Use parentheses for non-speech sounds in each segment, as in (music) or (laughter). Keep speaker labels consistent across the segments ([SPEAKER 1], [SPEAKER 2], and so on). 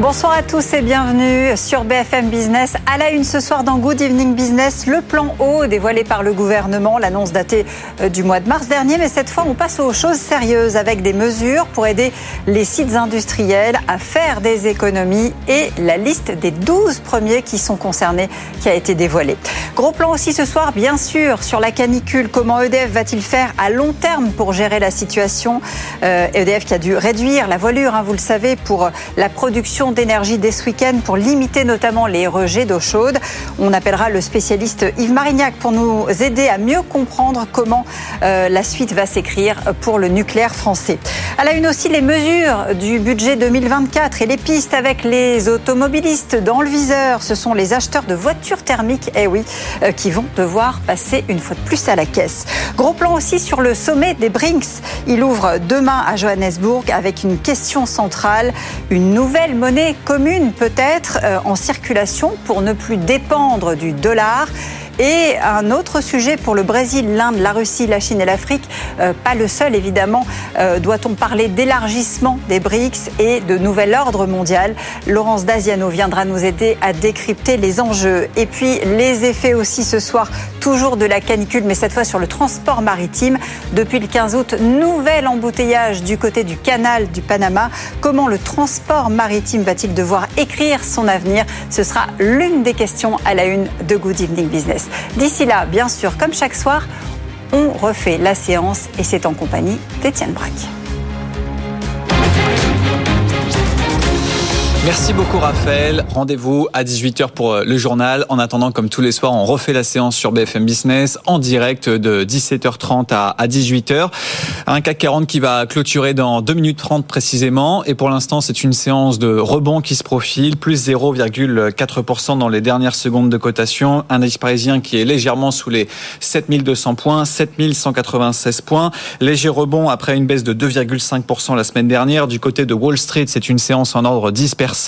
[SPEAKER 1] Bonsoir à tous et bienvenue sur BFM Business. À la une ce soir dans Good Evening Business, le plan haut dévoilé par le gouvernement, l'annonce datée euh, du mois de mars dernier. Mais cette fois, on passe aux choses sérieuses avec des mesures pour aider les sites industriels à faire des économies et la liste des 12 premiers qui sont concernés qui a été dévoilée. Gros plan aussi ce soir, bien sûr, sur la canicule. Comment EDF va-t-il faire à long terme pour gérer la situation? Euh, EDF qui a dû réduire la voilure, hein, vous le savez, pour la production d'énergie dès ce week-end pour limiter notamment les rejets d'eau chaude. On appellera le spécialiste Yves Marignac pour nous aider à mieux comprendre comment euh, la suite va s'écrire pour le nucléaire français. À la une aussi les mesures du budget 2024 et les pistes avec les automobilistes dans le viseur. Ce sont les acheteurs de voitures thermiques, eh oui, euh, qui vont devoir passer une fois de plus à la caisse. Gros plan aussi sur le sommet des Brinks. Il ouvre demain à Johannesburg avec une question centrale, une nouvelle monnaie commune peut-être euh, en circulation pour ne plus dépendre du dollar et un autre sujet pour le Brésil, l'Inde, la Russie, la Chine et l'Afrique, euh, pas le seul évidemment. Euh, doit-on parler d'élargissement des BRICS et de nouvel ordre mondial? Laurence Daziano viendra nous aider à décrypter les enjeux. Et puis les effets aussi ce soir, toujours de la canicule, mais cette fois sur le transport maritime. Depuis le 15 août, nouvel embouteillage du côté du canal du Panama. Comment le transport maritime va-t-il devoir écrire son avenir? Ce sera l'une des questions à la une de Good Evening Business. D'ici là, bien sûr, comme chaque soir, on refait la séance et c'est en compagnie d'Étienne Braque.
[SPEAKER 2] Merci beaucoup Raphaël. Rendez-vous à 18h pour euh, le journal. En attendant, comme tous les soirs, on refait la séance sur BFM Business en direct de 17h30 à 18h. Un CAC 40 qui va clôturer dans 2 minutes 30 précisément. Et pour l'instant, c'est une séance de rebond qui se profile, plus 0,4% dans les dernières secondes de cotation. Un indice parisien qui est légèrement sous les 7200 points, 7196 points. Léger rebond après une baisse de 2,5% la semaine dernière. Du côté de Wall Street, c'est une séance en ordre dispersé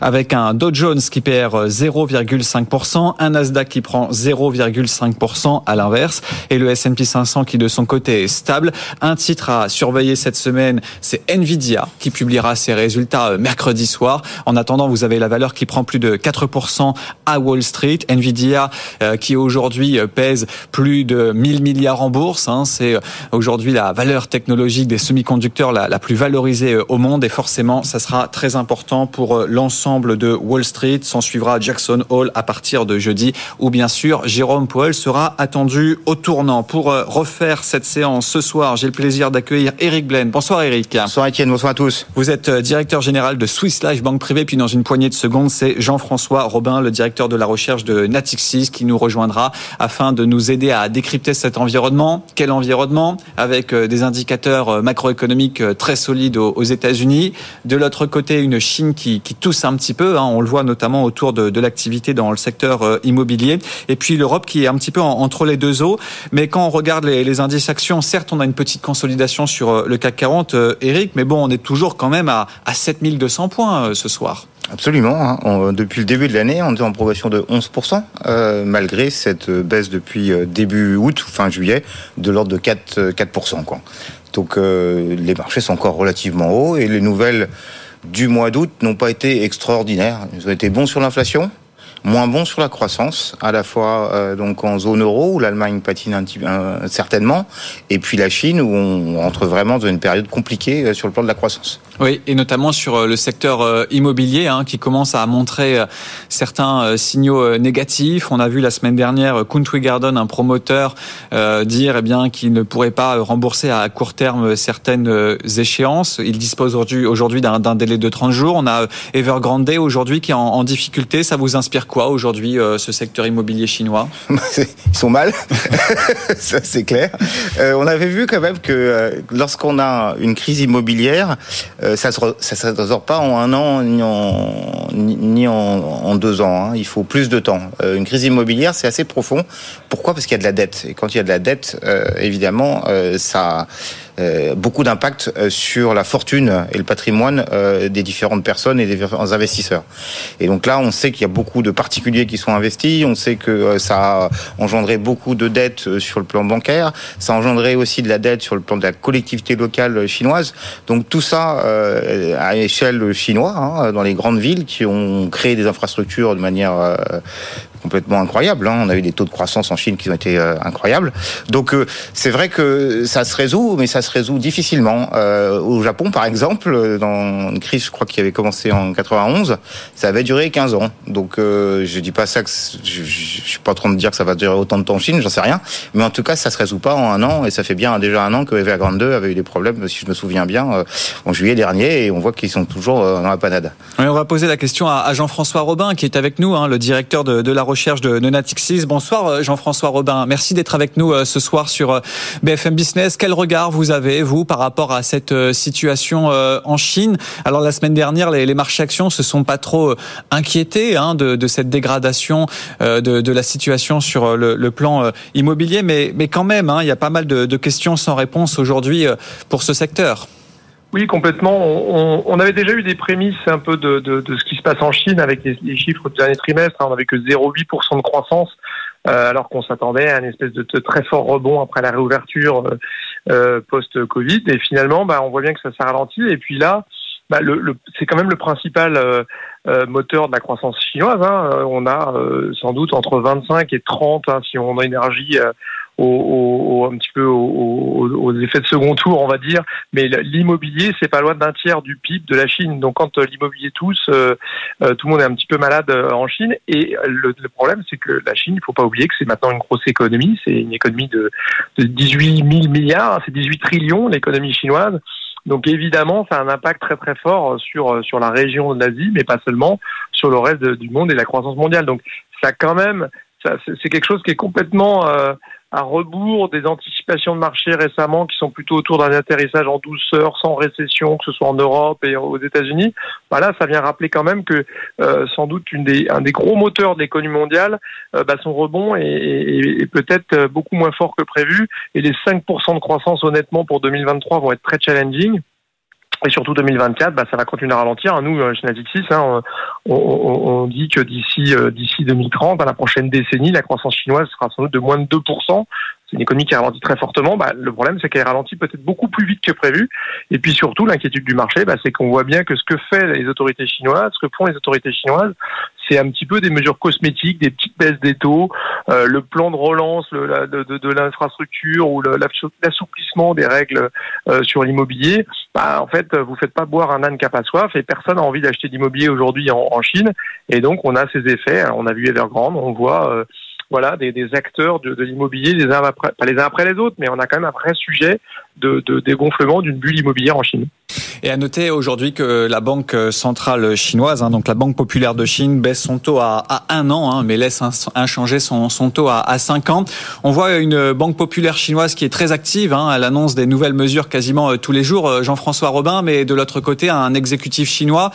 [SPEAKER 2] avec un Dow Jones qui perd 0,5%, un Nasdaq qui prend 0,5% à l'inverse et le S&P 500 qui de son côté est stable. Un titre à surveiller cette semaine, c'est Nvidia qui publiera ses résultats euh, mercredi soir. En attendant, vous avez la valeur qui prend plus de 4% à Wall Street. Nvidia euh, qui aujourd'hui euh, pèse plus de 1000 milliards en bourse. Hein. C'est aujourd'hui la valeur technologique des semi-conducteurs la plus valorisée au monde et forcément, ça sera très important pour pour euh, l'ensemble de Wall Street. S'en suivra Jackson Hall à partir de jeudi, où bien sûr Jérôme Powell sera attendu au tournant. Pour euh, refaire cette séance ce soir, j'ai le plaisir d'accueillir Eric Blaine. Bonsoir Eric.
[SPEAKER 3] Bonsoir Étienne, bonsoir à tous.
[SPEAKER 2] Vous êtes euh, directeur général de Swiss Life Banque Privée, puis dans une poignée de secondes, c'est Jean-François Robin, le directeur de la recherche de Natixis, qui nous rejoindra afin de nous aider à décrypter cet environnement. Quel environnement? Avec des indicateurs macroéconomiques très solides aux États-Unis. De l'autre côté, une Chine qui qui, tousse un petit peu. Hein. on le voit notamment autour de, l'activité dans le secteur euh, immobilier. Et puis l'Europe qui est un petit peu entre les deux eaux. Mais quand on regarde les, indices actions, certes, on a une petite consolidation sur euh, le CAC 40, euh, Eric, mais bon, on est toujours quand même à, à 7200 points ce soir.
[SPEAKER 3] Absolument. Hein. depuis le début de l'année, on est en progression de 11%, malgré cette baisse depuis début août fin juillet de l'ordre de 4, 4%. Quoi. Donc les marchés sont encore relativement hauts et les nouvelles du mois d'août n'ont pas été extraordinaires. Ils ont été bons sur l'inflation, moins bons sur la croissance, à la fois euh, donc en zone euro où l'Allemagne patine un petit, euh, certainement, et puis la Chine où on entre vraiment dans une période compliquée euh, sur le plan de la croissance.
[SPEAKER 2] Oui, et notamment sur euh, le secteur immobilier hein, qui commence à montrer certains signaux négatifs. On a vu la semaine dernière Country Garden, un promoteur, dire eh bien qu'il ne pourrait pas rembourser à court terme certaines échéances. Il dispose aujourd'hui d'un délai de 30 jours. On a Evergrande aujourd'hui qui est en, difficulté. Ça vous inspire quoi aujourd'hui ce secteur immobilier chinois? (laughs)
[SPEAKER 3] Ils sont mal, (laughs) ça c'est clair. on avait vu quand même que lorsqu'on a une crise immobilière, ça ne se, résout pas en un an ni en, ni en, deux ans. Hein. Il faut plus de temps. une crise immobilière, c'est assez profond. Pourquoi? Parce qu'il y a de la dette. Et quand il y a de la dette, évidemment, ça euh, beaucoup d'impact euh, sur la fortune et le patrimoine euh, des différentes personnes et des différents investisseurs. Et donc là, on sait qu'il y a beaucoup de particuliers qui sont investis, on sait que ça a engendré beaucoup de dettes sur le plan bancaire, ça a engendré aussi de la dette sur le plan de la collectivité locale chinoise. Donc tout ça à échelle chinoise, hein, dans les grandes villes qui ont créé des infrastructures de manière complètement incroyable. Hein. On a eu des taux de croissance en Chine qui ont été euh, incroyables. Donc euh, c'est vrai que ça se résout, mais ça se résout difficilement. Euh, au Japon, par exemple, dans une crise, je crois qui avait commencé en 91, ça avait duré 15 ans. Donc je dis pas ça je, je, suis pas en train de dire que ça va durer autant de temps en Chine, j'en sais rien. Mais en tout cas, ça se résout pas en un an, et ça fait bien déjà un an que Evergrande 2 avait eu des problèmes, si je me souviens bien, en juillet dernier, et on voit qu'ils sont toujours dans la panade.
[SPEAKER 2] on va poser la question à, Jean-François Robin, qui est avec nous, hein, le directeur de, de la recherche de, Natixis. Bonsoir euh, Jean-François Robin. Merci d'être avec nous euh, ce soir sur euh, BFM Business. Quel regard vous avez, vous, par rapport à cette situation en Chine? Alors la semaine dernière, les, marchés actions se sont pas trop inquiétés hein, de, cette dégradation de, la situation sur le, plan immobilier, mais, mais quand même, hein, il y a pas mal de, de questions sans réponse aujourd'hui pour ce secteur.
[SPEAKER 4] Oui, complètement. On, on, avait déjà eu des prémices un peu de, de, de, ce qui se passe en Chine avec les, chiffres du dernier trimestre. Hein. On n'avait que 0,8% de croissance, euh, alors qu'on s'attendait à une espèce de, très fort rebond après la réouverture euh, euh post-Covid. Et finalement, bah, on voit bien que ça s'est ralenti. Et puis là, bah, le, le, c'est quand même le principal euh, euh, moteur de la croissance chinoise. Hein. On a sans doute entre 25 et 30, hein, si on a énergie au, un petit peu aux, effets de second tour, on va dire. Mais l'immobilier, c'est pas loin d'un tiers du PIB de la Chine. Donc quand euh, l'immobilier tousse, euh, euh, tout le monde est un petit peu malade en Chine. Et le, problème, c'est que la Chine, il faut pas oublier que c'est maintenant une grosse économie. C'est une économie de, de 18 000 milliards, c'est 18 trillions l'économie chinoise. Donc évidemment, ça a un impact très très fort sur sur la région de l'Asie, mais pas seulement sur le reste du monde et la croissance mondiale. Donc ça quand même, c'est quelque chose qui est complètement à rebours des anticipations de marché récemment qui sont plutôt autour d'un atterrissage en douceur, sans récession, que ce soit en Europe et aux États-Unis. Voilà, ça vient rappeler quand même que euh, sans doute un des gros moteurs de l'économie mondiale, euh, bah, son rebond est, est, est peut-être euh, beaucoup moins fort que prévu. Et les 5% de croissance, honnêtement, pour 2023 vont être très challenging. Et surtout 2024, bah, ça va continuer à ralentir. Nous, chez Natixis, hein, on, dit que d'ici d'ici 2030, dans la prochaine décennie, la croissance chinoise sera sans doute de moins de 2% c'est une économie qui ralentit très fortement. Bah, le problème, c'est qu'elle ralentit peut-être beaucoup plus vite que prévu. Et puis surtout, l'inquiétude du marché, bah, c'est qu'on voit bien que ce que fait les autorités chinoises, ce que font les autorités chinoises, c'est un petit peu des mesures cosmétiques, des petites baisses des taux, euh, le plan de relance le, de, de, l'infrastructure ou l'assouplissement des règles euh, sur l'immobilier. Bah, en fait, vous faites pas boire un âne qui a soif et personne n'a envie d'acheter d'immobilier aujourd'hui en, en, Chine. Et donc, on a ces effets. On a vu Evergrande, on voit euh, voilà, des, des acteurs de, de l'immobilier, les uns après, pas les uns après les autres, mais on a quand même un vrai sujet de, de dégonflement d'une bulle immobilière en Chine.
[SPEAKER 2] Et à noter aujourd'hui que la banque centrale chinoise, hein, donc la Banque populaire de Chine, baisse son taux à, un an, hein, mais laisse inchanger son, taux à, à cinq ans. On voit une banque populaire chinoise qui est très active. Hein, elle annonce des nouvelles mesures quasiment euh, tous les jours. Euh, Jean-François Robin, mais de l'autre côté, un exécutif chinois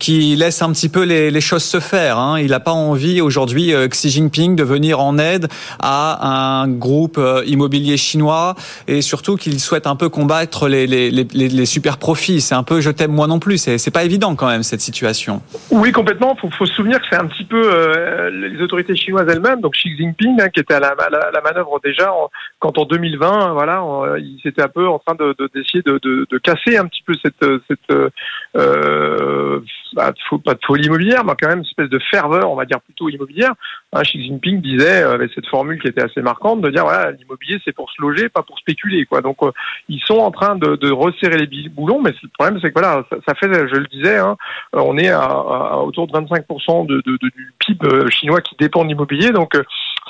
[SPEAKER 2] qui laisse un petit peu les, les choses se faire. Hein. Il n'a pas envie aujourd'hui euh, Xi Jinping de venir en aide à un groupe euh, immobilier chinois et surtout qu'il souhaite un peu combattre les, les, les, super profits. C'est un peu je t'aime moi non plus. C'est pas évident quand même cette situation.
[SPEAKER 4] Oui, complètement. Il faut, faut, se souvenir que c'est un petit peu euh, les autorités chinoises elles-mêmes, donc Xi Jinping, hein, qui était à la, la, la manœuvre déjà quand en 2020, voilà, il s'était un peu en train d'essayer de, de, de, de, casser un petit peu cette, cette euh, bah, pas de folie immobilière, mais quand même une espèce de ferveur, on va dire plutôt immobilière. Hein, Xi Jinping disait, euh, avec cette formule qui était assez marquante, de dire voilà, l'immobilier c'est pour se loger, pas pour spéculer. Quoi. Donc euh, ils sont en train de, de resserrer les boulons, mais le problème c'est que voilà, ça, fait, je le disais, hein, on est à, à, autour de 25% de, de, du PIB chinois qui dépend de l'immobilier, donc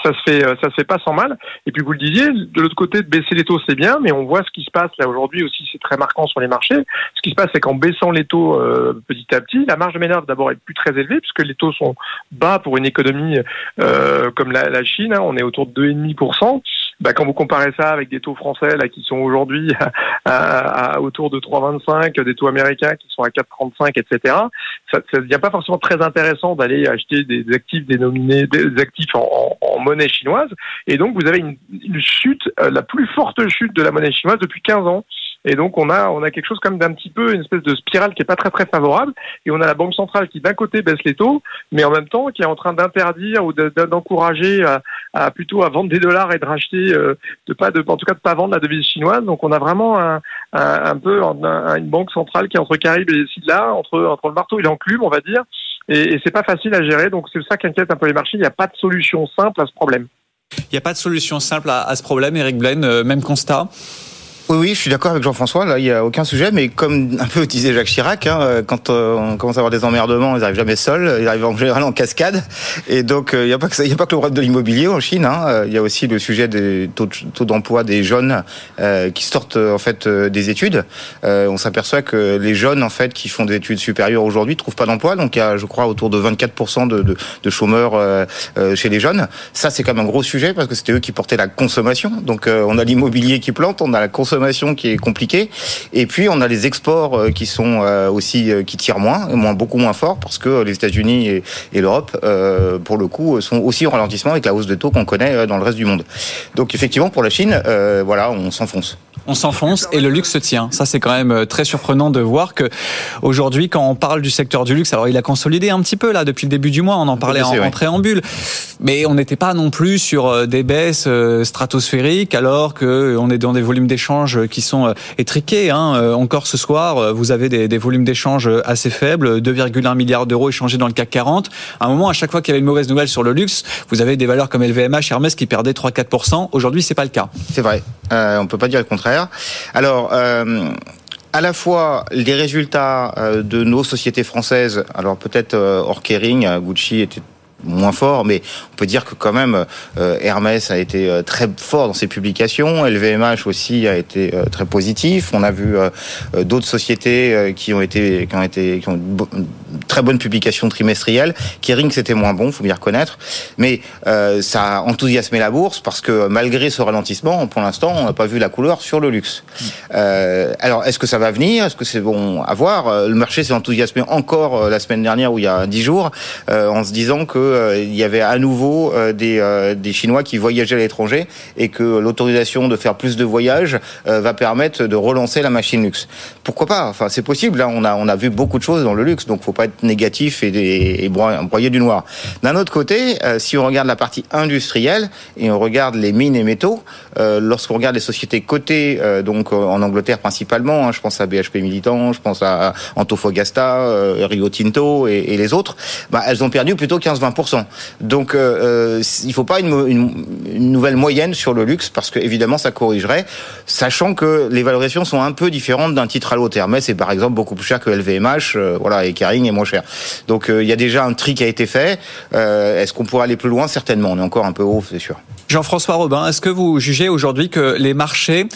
[SPEAKER 4] ça se fait, ça se fait pas sans mal. Et puis vous le disiez, de l'autre côté, de baisser les taux, c'est bien, mais on voit ce qui se passe là aujourd'hui aussi, c'est très marquant sur les marchés. Ce qui se passe, c'est qu'en baissant les taux petit à petit, la marge de manœuvre d'abord est plus très élevée puisque les taux sont bas pour une économie comme la, Chine. Hein. on est autour de 2,5% bah, quand vous comparez ça avec des taux français là qui sont aujourd'hui (laughs) à, autour de 3,25, des taux américains qui sont à 4,35, etc. Ça ne devient pas forcément très intéressant d'aller acheter des actifs dénominés, des actifs en, monnaie chinoise. Et donc vous avez une, une chute, euh, la plus forte chute de la monnaie chinoise depuis 15 ans. Et donc on a on a quelque chose comme d'un petit peu une espèce de spirale qui est pas très très favorable. Et on a la banque centrale qui d'un côté baisse les taux, mais en même temps qui est en train d'interdire ou d'encourager à, plutôt à vendre des dollars et de racheter euh, de pas de en tout cas de pas vendre la devise chinoise. Donc on a vraiment un, un, peu une banque centrale qui est entre Caraïbes et là entre entre le marteau et l'enclume on va dire. Et, et c'est pas facile à gérer. Donc c'est ça qui inquiète un peu les marchés. Il n'y a pas de solution simple à ce problème.
[SPEAKER 2] Il n'y a pas de solution simple à, à ce problème, Eric Blaine. Euh, même constat.
[SPEAKER 3] Oui, oui, je suis d'accord avec Jean-François. Là, il n'y a aucun sujet. Mais comme un peu disait Jacques Chirac, hein, euh, quand euh, on commence à avoir des emmerdements, ils n'arrivent jamais seuls. Ils arrivent en général en cascade. Et donc, euh, il n'y a pas que ça, a pas que le problème de l'immobilier en Chine. Hein. Il y a aussi le sujet des taux, d'emploi des jeunes qui sortent en fait des études. on s'aperçoit que les jeunes en fait qui font des études supérieures aujourd'hui trouvent pas d'emploi. Donc, il y a, je crois, autour de 24% de, de, de chômeurs chez les jeunes. Ça, c'est quand même un gros sujet parce que c'était eux qui portaient la consommation. Donc, on a l'immobilier qui plante, on a la consommation qui est compliquée. Et puis on a les exports euh, qui sont euh, aussi euh, qui tirent moins, moins beaucoup moins fort parce que les États-Unis et, et l'Europe, pour le coup, sont aussi en ralentissement avec la hausse de taux qu'on connaît dans le reste du monde. Donc effectivement, pour la Chine, voilà, on s'enfonce
[SPEAKER 2] on s'enfonce et le luxe se tient. Ça, c'est quand même très surprenant de voir que aujourd'hui, quand on parle du secteur du luxe, alors il a consolidé un petit peu là depuis le début du mois, on en parlait en, préambule, mais on n'était pas non plus sur des baisses stratosphériques alors que on est dans des volumes qui sont étriqués. Hein. Encore ce soir, vous avez des, volumes d'échanges assez faibles, 2,1 milliards d'euros échangés dans le CAC 40. À un moment, à chaque fois qu'il y avait une mauvaise nouvelle sur le luxe, vous avez des valeurs comme LVMH, Hermès qui perdaient 3-4%. Aujourd'hui, c'est pas le cas.
[SPEAKER 3] C'est vrai. Euh, on peut pas dire le contraire. Alors, euh, à la fois les résultats euh, de nos sociétés françaises, alors peut-être euh, Orkering, Gucci était moins fort, mais on peut dire que quand même euh, Hermès a été euh, très fort dans ses publications, LVMH aussi a été euh, très positif. On a vu d'autres sociétés qui ont été qui ont été qui ont très bonne publication trimestrielle. Kering c'était moins bon, faut bien reconnaître, mais ça a enthousiasmé la bourse parce que malgré ce ralentissement, pour l'instant, on n'a pas vu la couleur sur le luxe. alors est-ce que ça va venir? Est-ce que c'est bon à voir? Le marché s'est enthousiasmé encore la semaine dernière ou il y a dix jours en se disant que euh, il y avait à nouveau euh, des, euh, des Chinois qui voyageaient à l'étranger et que l'autorisation de faire plus de voyages va permettre de relancer la machine luxe. Pourquoi pas? Enfin, c'est possible. Là, on a on a vu beaucoup de choses dans le luxe, donc faut pas être négatif et, et, broyer du noir. D'un autre côté, si on regarde la partie industrielle et on regarde les mines et métaux, lorsqu'on regarde les sociétés cotées, donc en Angleterre principalement, hein, je pense à BHP Militant, je pense à Antofagasta, Rio Tinto et, et les autres, bah, elles ont perdu plutôt 15-20 donc euh, euh, il faut pas une, nouvelle moyenne sur le luxe parce que évidemment ça corrigerait, sachant que les valorisations sont un peu différentes d'un titre à l'autre. Hermès est par exemple beaucoup plus cher que LVMH, euh, voilà, et Kering est moins cher. Donc il y a déjà un tri qui a été fait. Est-ce qu'on pourrait aller plus loin? Certainement. On est encore un peu haut, c'est sûr.
[SPEAKER 2] Jean-François Robin, est-ce que vous jugez aujourd'hui que les marchés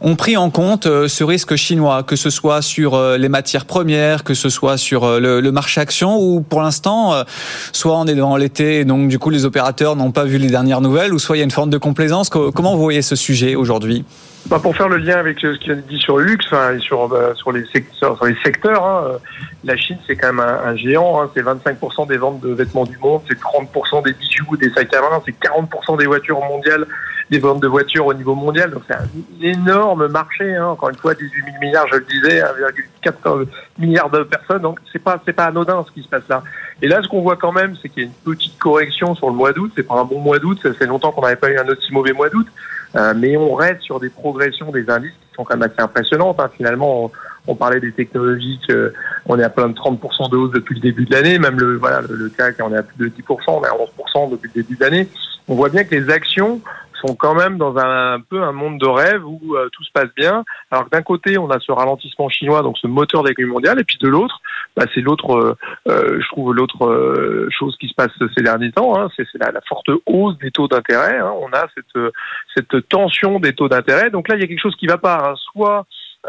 [SPEAKER 2] ont pris en compte ce risque chinois, que ce soit sur les matières premières, que ce soit sur le, le marché action, ou pour l'instant, soit on est dans l'été, donc du coup les opérateurs n'ont pas vu les dernières nouvelles, ou soit il y a une forme de complaisance? Comment vous voyez ce sujet aujourd'hui?
[SPEAKER 4] Bah pour faire le lien avec ce qui a dit sur le luxe, enfin, sur, bah, sur, les secteurs, sur les secteurs hein, euh, la Chine c'est quand même un, géant, hein, c'est 25% des ventes de vêtements du monde, c'est 30% des bijoux, des sacs à main, c'est 40% des voitures mondiales, des ventes de voitures au niveau mondial, donc c'est un énorme marché, hein, encore une fois 18 000 milliards, je le disais, 1,4 milliard de personnes, donc c'est pas c'est pas anodin ce qui se passe là. Et là, ce qu'on voit quand même, c'est qu'il y a une petite correction sur le mois d'août. C'est pas un bon mois d'août. Ça fait longtemps qu'on n'avait pas eu un aussi mauvais mois d'août. Euh, mais on reste sur des progressions des indices qui sont quand même assez impressionnantes. Hein. Finalement, parlait des technologies, on est à plein de 30% de hausse depuis le début de l'année. Même le, voilà, le, CAC, on est à plus de 10%, on est à 11% depuis le début de l'année. On voit bien que les actions sont quand même dans un, peu un monde de rêve où tout se passe bien. Alors que d'un côté, on a ce ralentissement chinois, donc ce moteur d'économie mondiale, et puis de l'autre, bah, c'est l'autre, je trouve l'autre chose qui se passe ces derniers temps, hein, c'est la, la, forte hausse des taux d'intérêt. Hein. On a cette, cette tension des taux d'intérêt. Donc là, il y a quelque chose qui va pas. Hein. Soit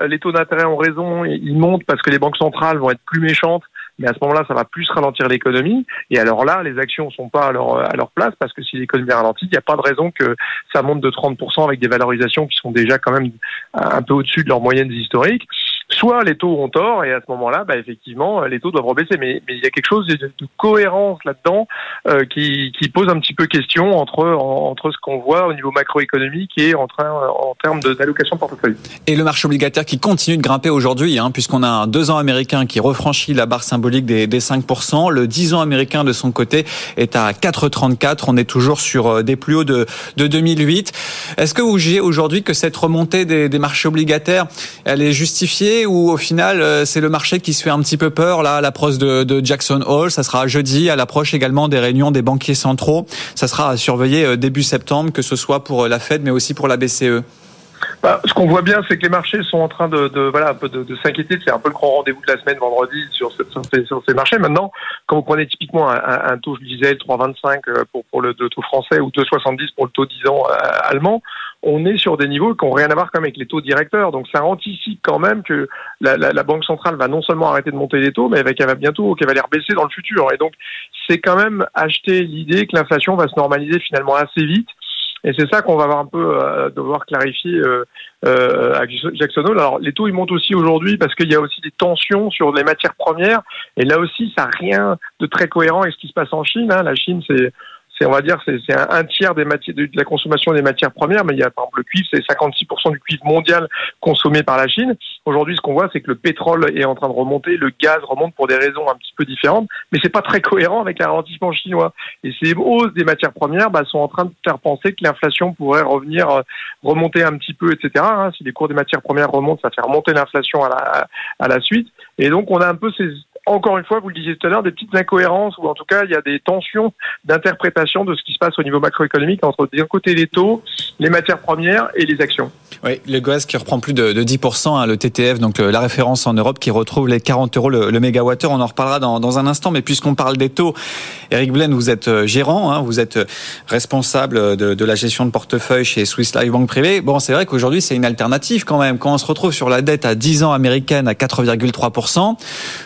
[SPEAKER 4] les taux d'intérêt ont raison, ils montent parce que les banques centrales vont être plus méchantes mais à ce moment-là, ça va plus ralentir l'économie. Et alors là, les actions sont pas à leur, à leur place parce que si l'économie ralentit, il n'y a pas de raison que ça monte de 30% avec des valorisations qui sont déjà quand même un peu au-dessus de leurs moyennes historiques soit les taux ont tort et à ce moment-là, bah, effectivement, les taux doivent rebaisser. Mais, mais il y a quelque chose de, de cohérence là-dedans euh, qui, qui, pose un petit peu question entre, entre ce qu'on voit au niveau macroéconomique et en, train, en termes d'allocation portefeuille.
[SPEAKER 2] Et le marché obligataire qui continue de grimper aujourd'hui, hein, puisqu'on a un 2 ans américain qui refranchit la barre symbolique des, des 5%. Le 10 ans américain de son côté est à 4,34. On est toujours sur euh, des plus hauts de, de 2008. Est-ce que vous jugez aujourd'hui que cette remontée des, des marchés obligataires, elle est justifiée ou au final euh, c'est le marché qui se fait un petit peu peur là à l'approche de, Jackson Hole Ça sera jeudi à l'approche également des réunions des banquiers centraux. Ça sera à surveiller euh, début septembre, que ce soit pour euh, la Fed mais aussi pour la BCE.
[SPEAKER 4] Bah, ce qu'on voit bien, c'est que les marchés sont en train de, de voilà un peu de, de s'inquiéter. C'est un peu le grand rendez-vous de la semaine vendredi sur, ces, sur, ces, marchés. Maintenant, quand vous prenez typiquement un, un, taux, je disais, 3,25 pour, pour le, taux français ou 2,70 pour le taux 10 ans allemand, on est sur des niveaux qui n'ont rien à voir comme avec les taux directeurs. Donc ça anticipe quand même que la, la, la, Banque centrale va non seulement arrêter de monter les taux, mais qu'elle va bientôt, qu'elle va les rebaisser dans le futur. Et donc c'est quand même acheter l'idée que l'inflation va se normaliser finalement assez vite. Et c'est ça qu'on va avoir un peu euh, devoir clarifier euh, euh, à Jackson Hole. Alors les taux ils montent aussi aujourd'hui parce qu'il y a aussi des tensions sur les matières premières. Et là aussi, ça n'a rien de très cohérent avec ce qui se passe en Chine. Hein. La Chine, c'est c'est on va dire c'est un, tiers des matières de, la consommation des matières premières, mais il y a par exemple le cuivre, c'est 56% du cuivre mondial consommé par la Chine. Aujourd'hui, ce qu'on voit, c'est que le pétrole est en train de remonter, le gaz remonte pour des raisons un petit peu différentes, mais c'est pas très cohérent avec le ralentissement chinois. Et ces hausses des matières premières bah, sont en train de faire penser que l'inflation pourrait revenir euh, remonter un petit peu, etc. Hein. Si les cours des matières premières remontent, ça fait remonter l'inflation à la, à la suite. Et donc, on a un peu ces encore une fois, vous le disiez tout à l'heure, des petites incohérences ou en tout cas, il y a des tensions d'interprétation de ce qui se passe au niveau macroéconomique entre d'un côté les taux, les matières premières et les actions.
[SPEAKER 2] Oui, le gaz qui reprend plus de, 10%, hein, le TTF, donc euh, la référence en Europe qui retrouve les 40 euros le, le mégawattheure. On en reparlera dans, dans un instant, mais puisqu'on parle des taux, Eric Blaine, vous êtes euh, gérant, hein, vous êtes euh, responsable de, de, la gestion de portefeuille chez Swiss Life Banque Privée. Bon, c'est vrai qu'aujourd'hui, c'est une alternative quand même. Quand on se retrouve sur la dette à 10 ans américaine à 4,3%,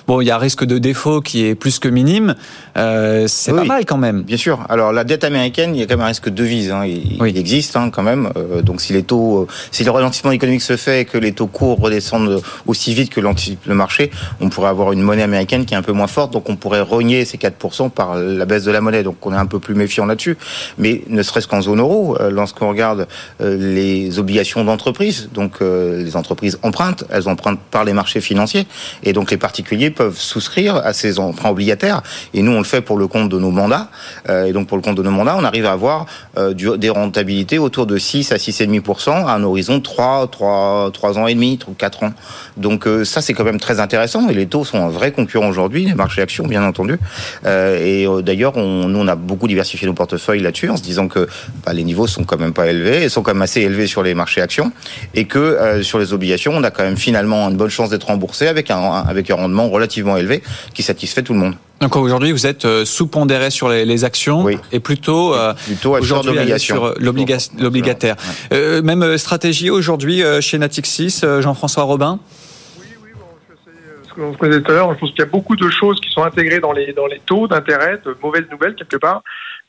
[SPEAKER 2] bon, il y a risque de défaut qui est plus que minime. Euh, c'est pas mal quand même.
[SPEAKER 3] Bien sûr. Alors la dette américaine, il y a quand même un risque de devise. Hein. Il, il, existe hein, quand même. Euh, donc si les taux, euh, si le ralentissement économique se fait et que les taux courts redescendent aussi vite que le marché, on pourrait avoir une monnaie américaine qui est un peu moins forte. Donc on pourrait rogner ces 4% par la baisse de la monnaie. Donc on est un peu plus méfiant là-dessus. Mais ne serait-ce qu'en zone euro, lorsqu'on regarde les obligations d'entreprise, donc les entreprises empruntent, elles empruntent par les marchés financiers, et donc les particuliers peuvent souscrire à ces emprunts obligataires. Et nous, on le fait pour le compte de nos mandats. Euh, et donc, pour le compte de nos mandats, on arrive à avoir euh, des rentabilités autour de 6 à 6,5% à un horizon de 3, 3, 3 ans et demi, 4 ans. Donc, euh, ça, c'est quand même très intéressant. Et les taux sont un vrai concurrent aujourd'hui, les marchés actions, bien entendu. et d'ailleurs, nous, on a beaucoup diversifié nos portefeuilles là-dessus en se disant que bah, les niveaux sont quand même pas élevés, ils sont quand même assez élevés sur les marchés actions. Et que sur les obligations, on a quand même finalement une bonne chance d'être remboursé avec un, avec un rendement relativement élevé qui satisfait tout le monde.
[SPEAKER 2] Donc aujourd'hui, vous êtes euh, sous-pondéré sur les, actions et plutôt,
[SPEAKER 3] euh, plutôt aujourd'hui sur
[SPEAKER 2] euh, l'obligataire. même stratégie aujourd'hui chez Natixis, Jean-François Robin?
[SPEAKER 4] Ce qu'on disait tout à l'heure, je pense qu'il y a beaucoup de choses qui sont intégrées dans les, dans les taux d'intérêt, de mauvaises nouvelles quelque part,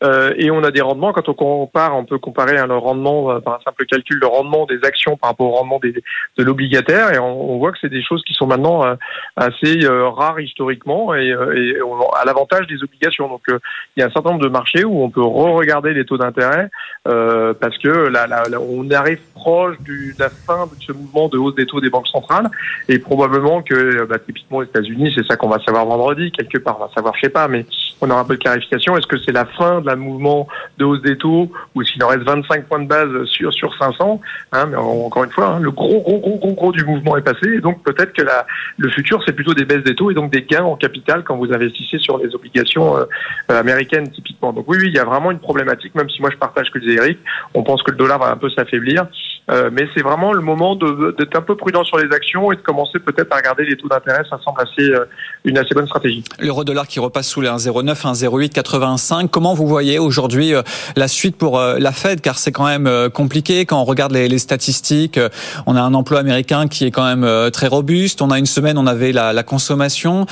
[SPEAKER 4] euh, et on a des rendements, quand on compare, on peut comparer hein, le rendement, euh, par un simple calcul, le rendement des actions par rapport au rendement des, de l'obligataire, et on, on, voit que c'est des choses qui sont maintenant euh, assez rares historiquement et, et à l'avantage des obligations. Donc il y a un certain nombre de marchés où on peut re-regarder les taux d'intérêt parce que là, là, on arrive proche du, de la fin de ce mouvement de hausse des taux des banques centrales, et probablement que bah, typiquement aux États-Unis, c'est ça qu'on va savoir vendredi. Quelque part, on va savoir, je sais pas, mais on aura un peu de clarification. Est-ce que c'est la fin de la mouvement de hausse des taux ou s'il en reste 25 points de base sur sur 500 hein, Mais encore une fois, hein, le gros gros gros gros gros du mouvement est passé, et donc peut-être que la, le futur c'est plutôt des baisses des taux et donc des gains en capital quand vous investissez sur les obligations euh, américaines typiquement. Donc oui, oui, il y a vraiment une problématique. Même si moi je partage que disait Eric, on pense que le dollar va un peu s'affaiblir, euh, mais c'est vraiment le moment d'être un peu prudent sur les actions et de commencer peut-être à regarder les taux d'intérêt. Ça semble assez euh, une assez bonne stratégie.
[SPEAKER 2] L'euro dollar qui repasse sous les 1,09, 1,08, 85. Comment vous voyez aujourd'hui euh, la suite pour la Fed? Car c'est quand même compliqué quand on regarde les, les, statistiques. On a un emploi américain qui est quand même très robuste. On a une semaine, on avait la, la consommation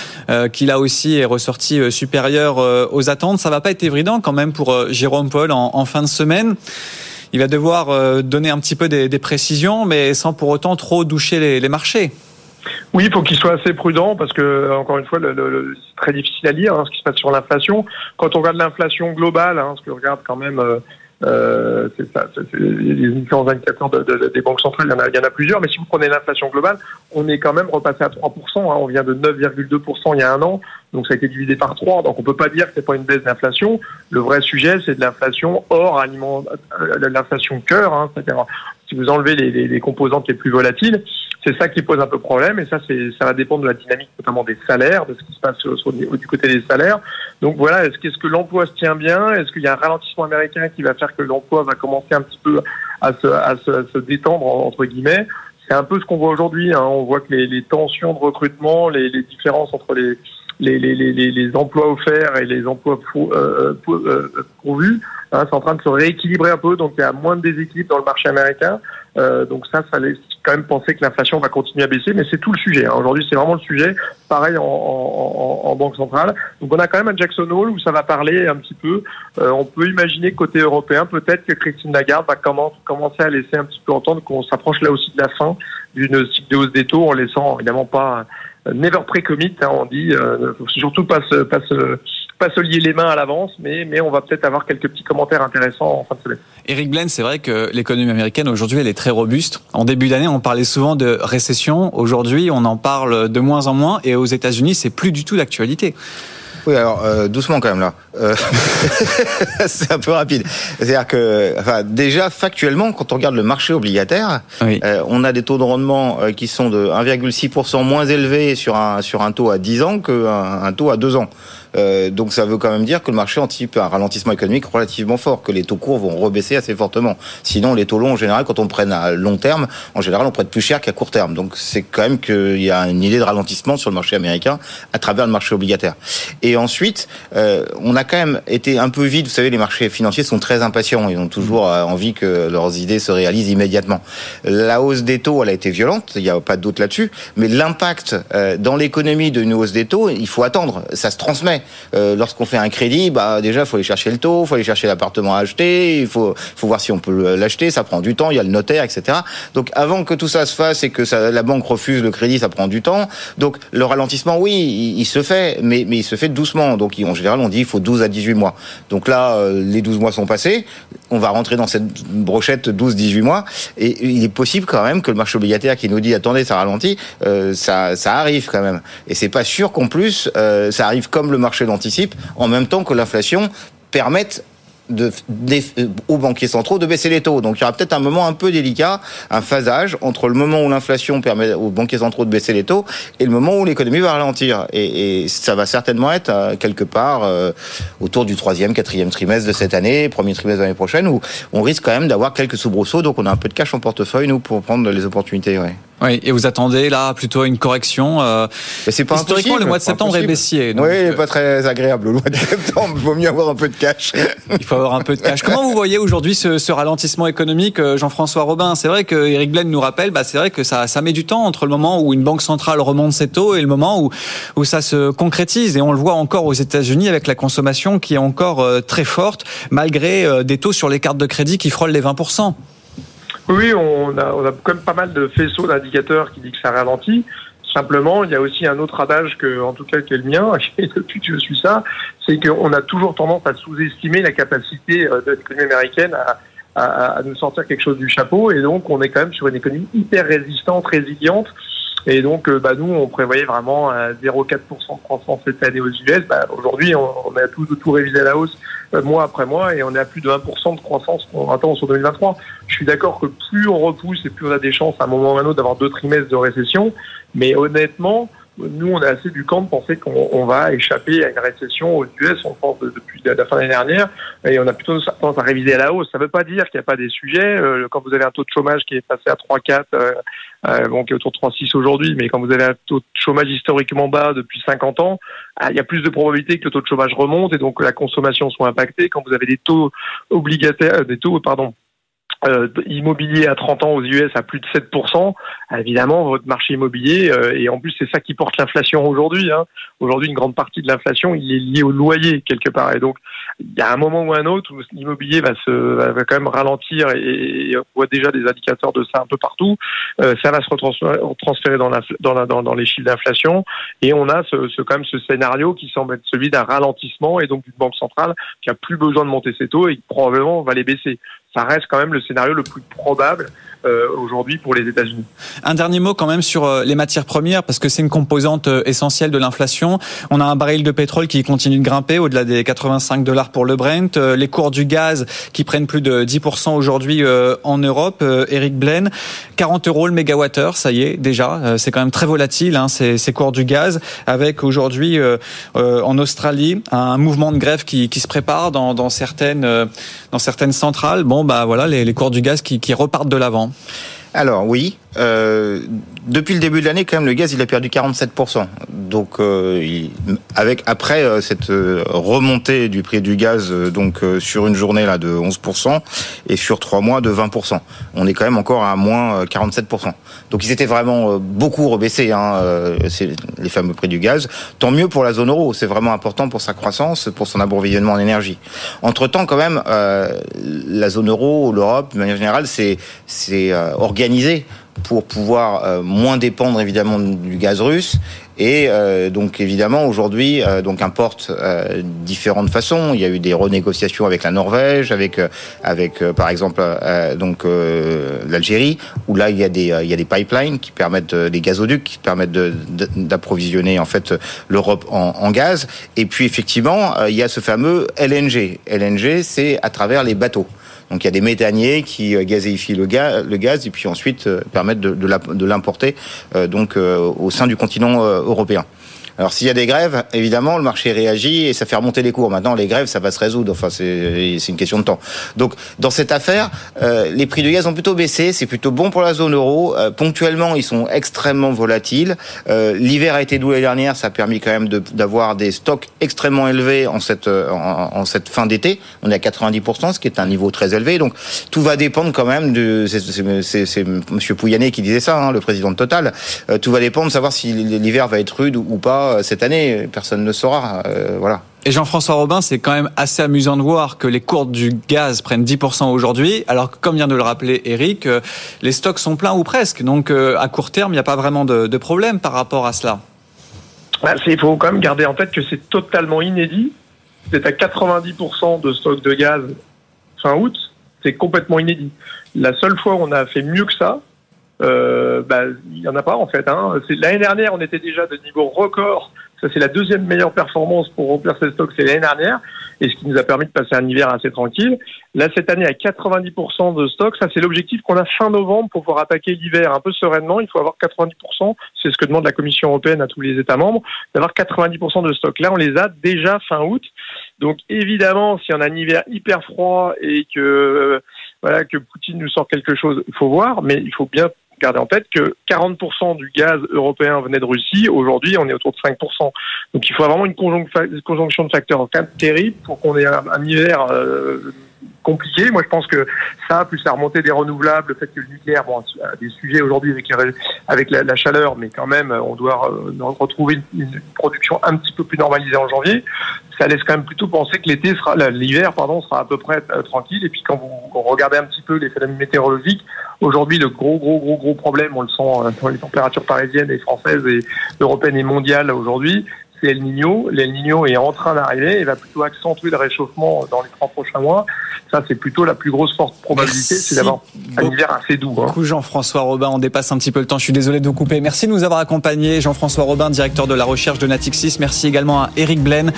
[SPEAKER 2] qui là aussi est ressortie supérieure aux attentes. Ça va pas être évident quand même pour Jérôme Paul en, en fin de semaine il va devoir euh, donner un petit peu des, précisions, mais sans pour autant trop doucher les, marchés.
[SPEAKER 4] Oui, il faut qu'il soit assez prudent parce que, encore une fois, c'est très difficile à lire hein, ce qui se passe sur l'inflation. Quand on regarde l'inflation globale, hein, ce que regarde quand même euh, euh, c'est ça, les différents indicateurs des banques centrales, il y, en a, il y en a plusieurs, mais si vous prenez l'inflation globale, on est quand même repassé à 3%, hein, on vient de 9,2% il y a un an, donc ça a été divisé par 3, donc on peut pas dire que c'est pas une baisse d'inflation. Le vrai sujet, c'est de l'inflation hors aliment, euh, l'inflation cœur, hein, c'est-à-dire si vous enlevez les, les, les, composantes les plus volatiles, c'est ça qui pose un peu problème. Et ça, ça va dépendre de la dynamique, notamment des salaires, de ce qui se passe sur, du côté des salaires. Donc voilà, est-ce, qu'est-ce que l'emploi se tient bien? Est-ce qu'il y a un ralentissement américain qui va faire que l'emploi va commencer un petit peu à se, à se, à se détendre entre guillemets? C'est un peu ce qu'on voit aujourd'hui. Hein. On voit que les, les, tensions de recrutement, les, les différences entre les les, les, les, les, emplois offerts et les emplois euh, euh, pourvus hein, c'est en train de se rééquilibrer un peu, donc il y a moins de déséquilibre dans le marché américain. Euh, donc ça, ça laisse quand même penser que l'inflation va continuer à baisser, mais c'est tout le sujet. Hein. Aujourd'hui, c'est vraiment le sujet. Pareil en, en, en, banque centrale. Donc on a quand même un Jackson Hole où ça va parler un petit peu. Euh, on peut imaginer côté européen, peut-être que Christine Lagarde va commencer à laisser un petit peu entendre qu'on s'approche là aussi de la fin d'une cycle de hausse des taux en laissant évidemment pas never pre-commit, hein, on dit. Euh, surtout pas se, pas se, pas se lier les mains à l'avance, mais, mais on va peut-être avoir quelques petits commentaires intéressants en fin de semaine.
[SPEAKER 2] Eric Blaine, c'est vrai que l'économie américaine aujourd'hui, elle est très robuste. En début d'année, on parlait souvent de récession. Aujourd'hui, on en parle de moins en moins, et aux États-Unis, c'est plus du tout l'actualité.
[SPEAKER 3] Oui, alors euh, doucement quand même là. Euh, (laughs) c'est un peu rapide. C'est-à-dire que, enfin, déjà factuellement, quand on regarde le marché obligataire, euh, on a des taux de rendement euh, qui sont de 1,6% moins élevés sur un sur un taux à 10 ans qu'un un taux à 2 ans. Euh, donc ça veut quand même dire que le marché anticipe un ralentissement économique relativement fort, que les taux courts vont rebaisser assez fortement. Sinon, les taux longs, en général, quand on prenne à long terme, en général, on prête plus cher qu'à court terme. Donc c'est quand même qu'il y a une idée de ralentissement sur le marché américain à travers le marché obligataire. Et ensuite, euh, on a quand même été un peu vide. Vous savez, les marchés financiers sont très impatients. Ils ont toujours euh, envie que leurs idées se réalisent immédiatement. La hausse des taux, elle a été violente. Il n'y a pas de doute là-dessus. Mais l'impact dans l'économie d'une hausse des taux, il faut attendre. Ça se transmet. Euh, lorsqu'on fait un crédit, bah déjà faut aller chercher le taux, il faut aller chercher l'appartement à acheter, il faut, voir si on peut l'acheter, ça prend du temps, il y a le notaire, etc. Donc avant que tout ça se fasse et que la banque refuse le crédit, ça prend du temps. Donc le ralentissement, oui, il, se fait, mais, il se fait doucement. Donc en général, on dit il faut 12 à 18 mois. Donc là, euh, les 12 mois sont passés, on va rentrer dans cette brochette 12-18 mois, et il est possible quand même que le marché obligataire qui nous dit attendez, ça ralentit, euh, ça, ça arrive quand même. Et c'est pas sûr qu'en plus, ça arrive comme le marché marché l'anticipe, en même temps que l'inflation permette euh, aux banquiers centraux de baisser les taux. Donc il y aura peut-être un moment un peu délicat, un phasage entre le moment où l'inflation permet aux banquiers centraux de baisser les taux et le moment où l'économie va ralentir. Et, et, ça va certainement être euh, quelque part euh, autour du troisième, quatrième trimestre de cette année, premier trimestre de l'année prochaine, où on risque quand même d'avoir quelques soubresauts. Donc on a un peu de cash en portefeuille, nous, pour prendre les opportunités. Ouais.
[SPEAKER 2] Oui, et vous attendez là plutôt une correction. Euh,
[SPEAKER 3] c'est pas
[SPEAKER 2] historiquement le mois de septembre est baissier.
[SPEAKER 3] Donc, oui, il pas très agréable le mois de septembre. Il vaut mieux avoir un peu de cash.
[SPEAKER 2] il faut avoir un peu de cash. Comment vous voyez aujourd'hui ce, ce, ralentissement économique, euh, Jean-François Robin? C'est vrai que Eric Blaine nous rappelle, bah, c'est vrai que ça, ça met du temps entre le moment où une banque centrale remonte ses taux et le moment où, où ça se concrétise. Et on le voit encore aux États-Unis avec la consommation qui est encore euh, très forte, malgré euh, des taux sur les cartes de crédit qui frôlent les 20
[SPEAKER 4] oui, on a, on a quand même pas mal de faisceaux d'indicateurs qui disent que ça ralentit. Simplement, il y a aussi un autre adage que, en tout cas, qui est le mien, (laughs) et depuis que je suis ça, c'est qu'on a toujours tendance à sous-estimer la capacité euh, de l'économie américaine à, à, à, nous sortir quelque chose du chapeau, et donc on est quand même sur une économie hyper résistante, résiliente, Et donc, bah, nous, on prévoyait vraiment 0,4% de croissance cette année aux US. Bah, Aujourd'hui, on, on, a tout, tout révisé à la hausse mois après mois et on est à plus de 1% de croissance qu'on attend sur 2023. Je suis d'accord que plus on repousse et plus on a des chances à un moment ou à un autre d'avoir deux trimestres de récession. Mais honnêtement, nous, on est assez du camp de penser qu'on va échapper à une récession aux US, on pense depuis la fin de l'année dernière, et on a plutôt tendance à réviser à la hausse. Ça ne veut pas dire qu'il n'y a pas des sujets. Euh, quand vous avez un taux de chômage qui est passé à 3,4, euh, euh, bon, qui est autour de 3,6 aujourd'hui, mais quand vous avez un taux de chômage historiquement bas depuis 50 ans, ah, il y a plus de probabilité que le taux de chômage remonte et donc la consommation soit impactée. Quand vous avez des taux obligataires, des taux, pardon, euh, immobilier à 30 ans aux US à plus de 7%, évidemment, votre marché immobilier, euh, et en plus c'est ça qui porte l'inflation aujourd'hui. Hein. Aujourd'hui, une grande partie de l'inflation, il est lié au loyer quelque part. Et donc, il y a un moment ou un autre où l'immobilier va se va quand même ralentir, et, on voit déjà des indicateurs de ça un peu partout. Euh, ça va se retransférer dans, les chiffres d'inflation, et on a ce, ce, quand même ce scénario qui semble être celui d'un ralentissement, et donc d'une banque centrale qui a plus besoin de monter ses taux et qui probablement va les baisser ça reste quand même le scénario le plus probable aujourd'hui pour les États-Unis.
[SPEAKER 2] Un dernier mot quand même sur euh, les matières premières parce que c'est une composante euh, essentielle de l'inflation. On a un baril de pétrole qui continue de grimper au-delà des 85 dollars pour le Brent. Les cours du gaz qui prennent plus de 10% aujourd'hui en Europe. Eric Blaine, 40 euros le mégawattheure, ça y est déjà. C'est quand même très volatile hein, ces, ces, cours du gaz avec aujourd'hui en Australie un mouvement de grève qui, qui se prépare dans, dans certaines dans certaines centrales. Bon bah voilà les, les cours du gaz qui, qui repartent de l'avant.
[SPEAKER 3] Alors oui, euh, depuis le début de l'année, quand même, le gaz, il a perdu 47%. Donc, euh, il, avec après euh, cette euh, remontée du prix du gaz, euh, donc sur une journée là de 11% et sur trois mois de 20%, on est quand même encore à moins 47%. Donc, ils étaient vraiment beaucoup rebaissés, hein, les fameux prix du gaz. Tant mieux pour la zone euro, c'est vraiment important pour sa croissance, pour son approvisionnement en énergie. Entre temps, quand même, la zone euro, l'Europe, de manière générale, c'est organisé pour pouvoir euh, moins dépendre évidemment du gaz russe et euh, donc évidemment aujourd'hui euh, donc importe euh, différentes façons. Il y a eu des renégociations avec la Norvège, avec avec par exemple donc l'Algérie où là il y a des il y a des pipelines qui permettent des gazoducs qui permettent d'approvisionner en fait l'Europe en, en, gaz. Et puis effectivement il y a ce fameux LNG. LNG c'est à travers les bateaux. Donc il y a des méthaniers qui euh, gazéifient le gaz, et puis ensuite euh, permettent de, l'importer euh, donc au sein du continent européen. Alors s'il y a des grèves, évidemment, le marché réagit et ça fait remonter les cours. Maintenant, les grèves, ça va se résoudre. Enfin, c'est une question de temps. Donc, dans cette affaire, euh, les prix du gaz ont plutôt baissé. C'est plutôt bon pour la zone euro. Euh, ponctuellement, ils sont extrêmement volatiles. Euh, L'hiver a été doux l'année dernière. Ça a permis quand même d'avoir des stocks extrêmement élevés en cette, en, en cette fin d'été. On est à 90%, ce qui est un niveau très élevé. Donc, tout va dépendre quand même de... C'est Monsieur Pouyanné qui disait ça, hein, le président de Total. Euh, tout va dépendre de savoir si l'hiver va être rude ou pas euh, cette année, personne ne saura. Euh, voilà.
[SPEAKER 2] Et Jean-François Robin, c'est quand même assez amusant de voir que les cours du gaz prennent 10% aujourd'hui, alors que comme vient de le rappeler Eric, euh, les stocks sont pleins ou presque. Donc à court terme, il n'y a pas vraiment de, problème par rapport à cela.
[SPEAKER 4] Bah, il faut quand même garder en tête que c'est totalement inédit. C'est à 90% de stocks de gaz fin août. C'est complètement inédit. La seule fois où on a fait mieux que ça, euh, bah, il n'y en a pas en fait. Hein. L'année dernière, on était déjà de niveau record. Ça, c'est la deuxième meilleure performance pour remplir ces stocks, c'est l'année dernière, et ce qui nous a permis de passer un hiver assez tranquille. Là, cette année, à 90% de stocks, ça c'est l'objectif qu'on a fin novembre pour pouvoir attaquer l'hiver un peu sereinement. Il faut avoir 90%, c'est ce que demande la Commission européenne à tous les États membres, d'avoir 90% de stocks. Là, on les a déjà fin août. Donc évidemment, si on a un hiver hyper froid et que voilà que Poutine nous sort quelque chose, il faut voir, mais il faut bien Gardez en tête que 40% du gaz européen venait de Russie. Aujourd'hui, on est autour de 5%. Donc il faut vraiment une conjonction de facteurs terrible pour qu'on ait un, hiver euh, compliqué. Moi, je pense que ça, plus la remontée des renouvelables, le fait que le nucléaire, bon, des sujets aujourd'hui avec, avec la, chaleur, mais quand même, on doit euh, retrouver une, production un petit peu plus normalisée en janvier. Ça laisse quand même plutôt penser que l'été sera, l'hiver, pardon, sera à peu près euh, tranquille. Et puis quand vous, regardez un petit peu les phénomènes météorologiques, aujourd'hui, le gros, gros, gros, gros problème, on le sent euh, dans les températures parisiennes et françaises et européennes et mondiales aujourd'hui, c'est El Niño. L'El Niño est en train d'arriver et va plutôt accentuer le réchauffement dans les trois prochains mois. Ça, c'est plutôt la plus grosse forte probabilité, c'est d'avoir un hiver assez doux.
[SPEAKER 2] Hein. Jean-François Robin, on dépasse un petit peu le temps. Je suis désolé de vous couper. Merci de nous avoir accompagnés. Jean-François Robin, directeur de la recherche de Natixis. Merci également à Eric Blaine,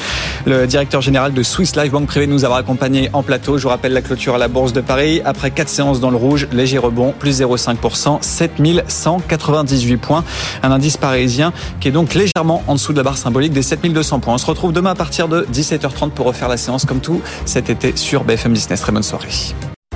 [SPEAKER 2] le directeur général de Swiss Life Banque Privée, de nous avoir accompagnés en plateau. Je vous rappelle la clôture à la Bourse de Paris. Après quatre séances dans le rouge, léger rebond, plus 0,5%, 7198 points. Un indice parisien qui est donc légèrement en dessous de la barre symbolique des 7200 points. On se retrouve demain à partir de 17h30 pour refaire la séance comme tout cet été sur BFM Business. Très bonne soirée.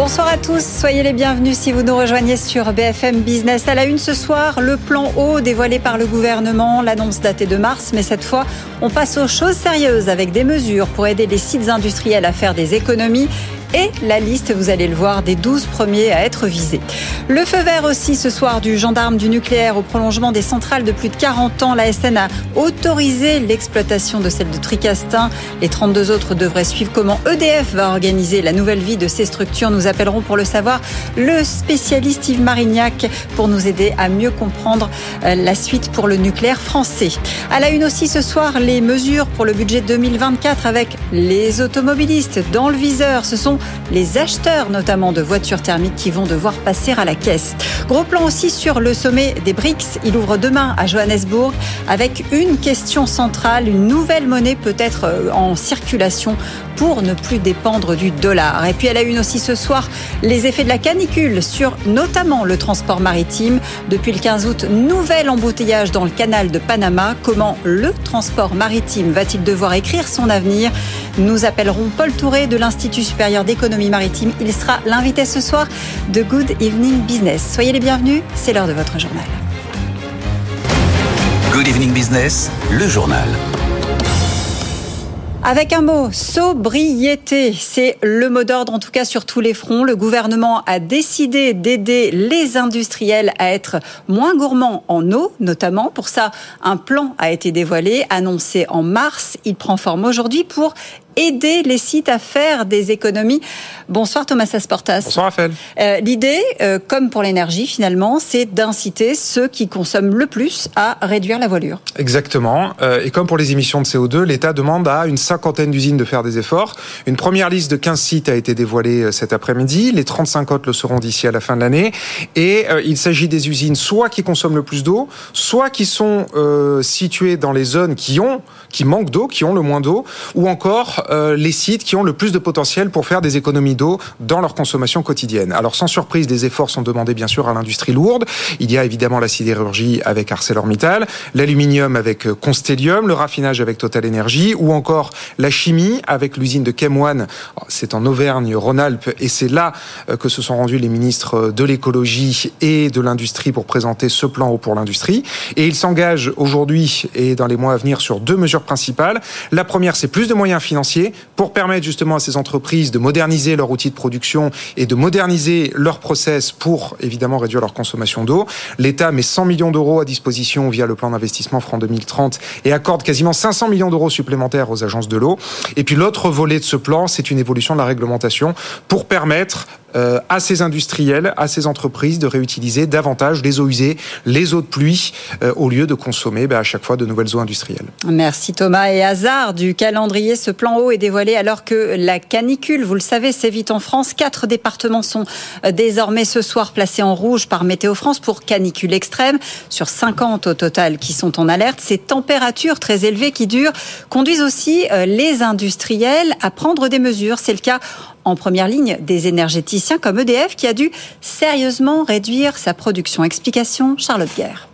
[SPEAKER 1] Bonsoir à tous, soyez les bienvenus si vous nous rejoignez sur BFM Business. À la une ce soir, le plan haut dévoilé par le gouvernement, l'annonce datée de mars, mais cette fois, on passe aux choses sérieuses avec des mesures pour aider les sites industriels à faire des économies et la liste, vous allez le voir, des 12 premiers à être visés. Le feu vert aussi ce soir du gendarme du nucléaire au prolongement des centrales de plus de 40 ans. La SN a autorisé l'exploitation de celle de Tricastin. Les 32 autres devraient suivre comment EDF va organiser la nouvelle vie de ces structures. Nous appellerons pour le savoir le spécialiste Yves Marignac pour nous aider à mieux comprendre euh, la suite pour le nucléaire français. À la une aussi ce soir, les mesures pour le budget 2024 avec les automobilistes dans le viseur. Ce sont les acheteurs notamment de voitures thermiques qui vont devoir passer à la caisse. Gros plan aussi sur le sommet des BRICS. Il ouvre demain à Johannesburg avec une question centrale, une nouvelle monnaie peut-être euh, en circulation pour ne plus dépendre du dollar. Et puis elle a une aussi ce soir les effets de la canicule sur notamment le transport maritime. Depuis le 15 août, nouvel embouteillage dans le canal de Panama. Comment le transport maritime va-t-il devoir écrire son avenir? Nous appellerons Paul Touré de l'Institut supérieur d'économie maritime. Il sera l'invité ce soir de Good Evening Business. Soyez les bienvenus, c'est l'heure de votre journal.
[SPEAKER 5] Good Evening Business, le journal.
[SPEAKER 1] Avec un mot, sobriété, c'est le mot d'ordre en tout cas sur tous les fronts. Le gouvernement a décidé d'aider les industriels à être moins gourmands en eau, notamment. Pour ça, un plan a été dévoilé, annoncé en mars. Il prend forme aujourd'hui pour aider les sites à faire des économies. Bonsoir Thomas Asportas.
[SPEAKER 6] Bonsoir Raphaël.
[SPEAKER 1] Euh, L'idée, euh, comme pour l'énergie finalement, c'est d'inciter ceux qui consomment le plus à réduire la voilure.
[SPEAKER 6] Exactement. Euh, et comme pour les émissions de CO2, l'État demande à une cinquantaine d'usines de faire des efforts. Une première liste de 15 sites a été dévoilée cet après-midi. Les 35 autres le seront d'ici à la fin de l'année. Et il s'agit des usines soit qui consomment le plus d'eau, soit qui sont situées dans les zones qui ont, qui manquent d'eau, qui ont le moins d'eau, ou encore euh, les sites qui ont le plus de potentiel pour faire des économies d'eau dans leur consommation quotidienne. Alors sans surprise, des efforts sont demandés bien sûr à l'industrie lourde. Il y a évidemment la sidérurgie avec ArcelorMittal, l'aluminium avec euh, Constellium, le raffinage avec Total Energy ou encore la chimie avec l'usine de Chemwan. C'est en Auvergne-Rhône-Alpes et c'est là euh, que se sont rendus les ministres de l'écologie et de l'industrie pour présenter ce plan haut pour l'industrie. Et ils s'engagent aujourd'hui et dans les mois à venir sur deux mesures principales. La première, c'est plus de moyens financiers pour permettre justement à ces entreprises de moderniser leur outil de production et de moderniser leur process pour évidemment réduire leur consommation d'eau. L'État met 100 millions d'euros à disposition via le plan d'investissement Franc 2030 et accorde quasiment 500 millions d'euros supplémentaires aux agences de l'eau. Et puis l'autre volet de ce plan, c'est une évolution de la réglementation pour permettre euh, à ces industriels, à ces entreprises de réutiliser davantage les eaux usées, les eaux de pluie, euh, au lieu de consommer bah, à chaque fois de nouvelles eaux industrielles.
[SPEAKER 1] Merci Thomas. Et hasard du calendrier, ce plan haut est dévoilé alors que la canicule, vous le savez, sévit en France. Quatre départements sont euh, désormais ce soir placés en rouge par Météo France pour canicule extrême, sur 50 au total qui sont en alerte. Ces températures très élevées qui durent conduisent aussi les industriels à prendre des mesures. C'est le cas en première ligne des énergéticiens comme EDF qui a dû sérieusement réduire sa production. Explication, Charlotte Guerre.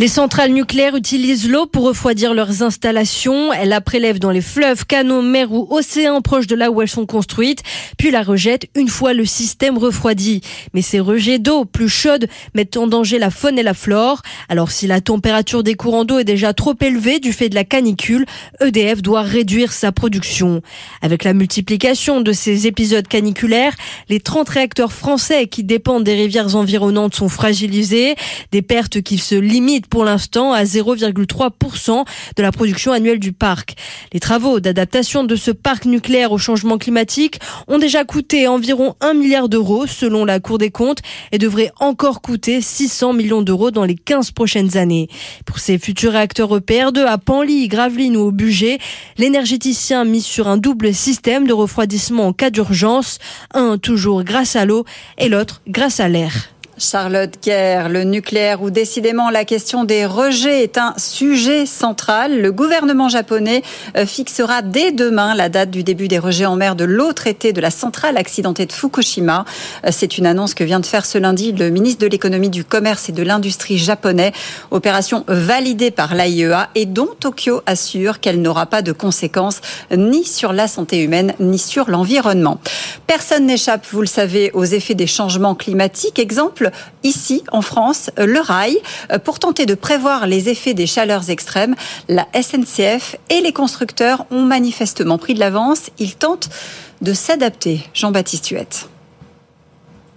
[SPEAKER 7] Les centrales nucléaires utilisent l'eau pour refroidir leurs installations. Elles la prélèvent dans les fleuves, canaux, mers ou océans proches de là où elles sont construites, puis la rejettent une fois le système refroidi. Mais ces rejets d'eau plus chaude mettent en danger la faune et la flore. Alors si la température des courants d'eau est déjà trop élevée du fait de la canicule, EDF doit réduire sa production. Avec la multiplication de ces épisodes caniculaires, les 30 réacteurs français qui dépendent des rivières environnantes sont fragilisés, des pertes qui se limitent pour l'instant à 0,3% de la production annuelle du parc. Les travaux d'adaptation de ce parc nucléaire au changement climatique ont déjà coûté environ 1 milliard d'euros selon la Cour des comptes et devraient encore coûter 600 millions d'euros dans les 15 prochaines années. Pour ces futurs réacteurs EPR2 à Panly, Gravelines ou au Bugey, l'énergéticien mise sur un double système de refroidissement en cas d'urgence, un toujours grâce à l'eau et l'autre grâce à l'air.
[SPEAKER 1] Charlotte Kerr, le nucléaire où décidément la question des rejets est un sujet central. Le gouvernement japonais euh, fixera dès demain la date du début des rejets en mer de l'eau traité de la centrale accidentée de Fukushima. Euh, c'est une annonce que vient de faire ce lundi le ministre de l'économie, du commerce et de l'industrie japonais. Opération validée par l'AIEA et dont Tokyo assure qu'elle n'aura pas de conséquences ni sur la santé humaine ni sur l'environnement. Personne n'échappe, vous le savez, aux effets des changements climatiques. Exemple, ici en France le rail euh, pour tenter de prévoir les effets des chaleurs extrêmes. La SNCF et les constructeurs ont manifestement pris de l'avance. Ils tentent de s'adapter. Jean-Baptiste Huette.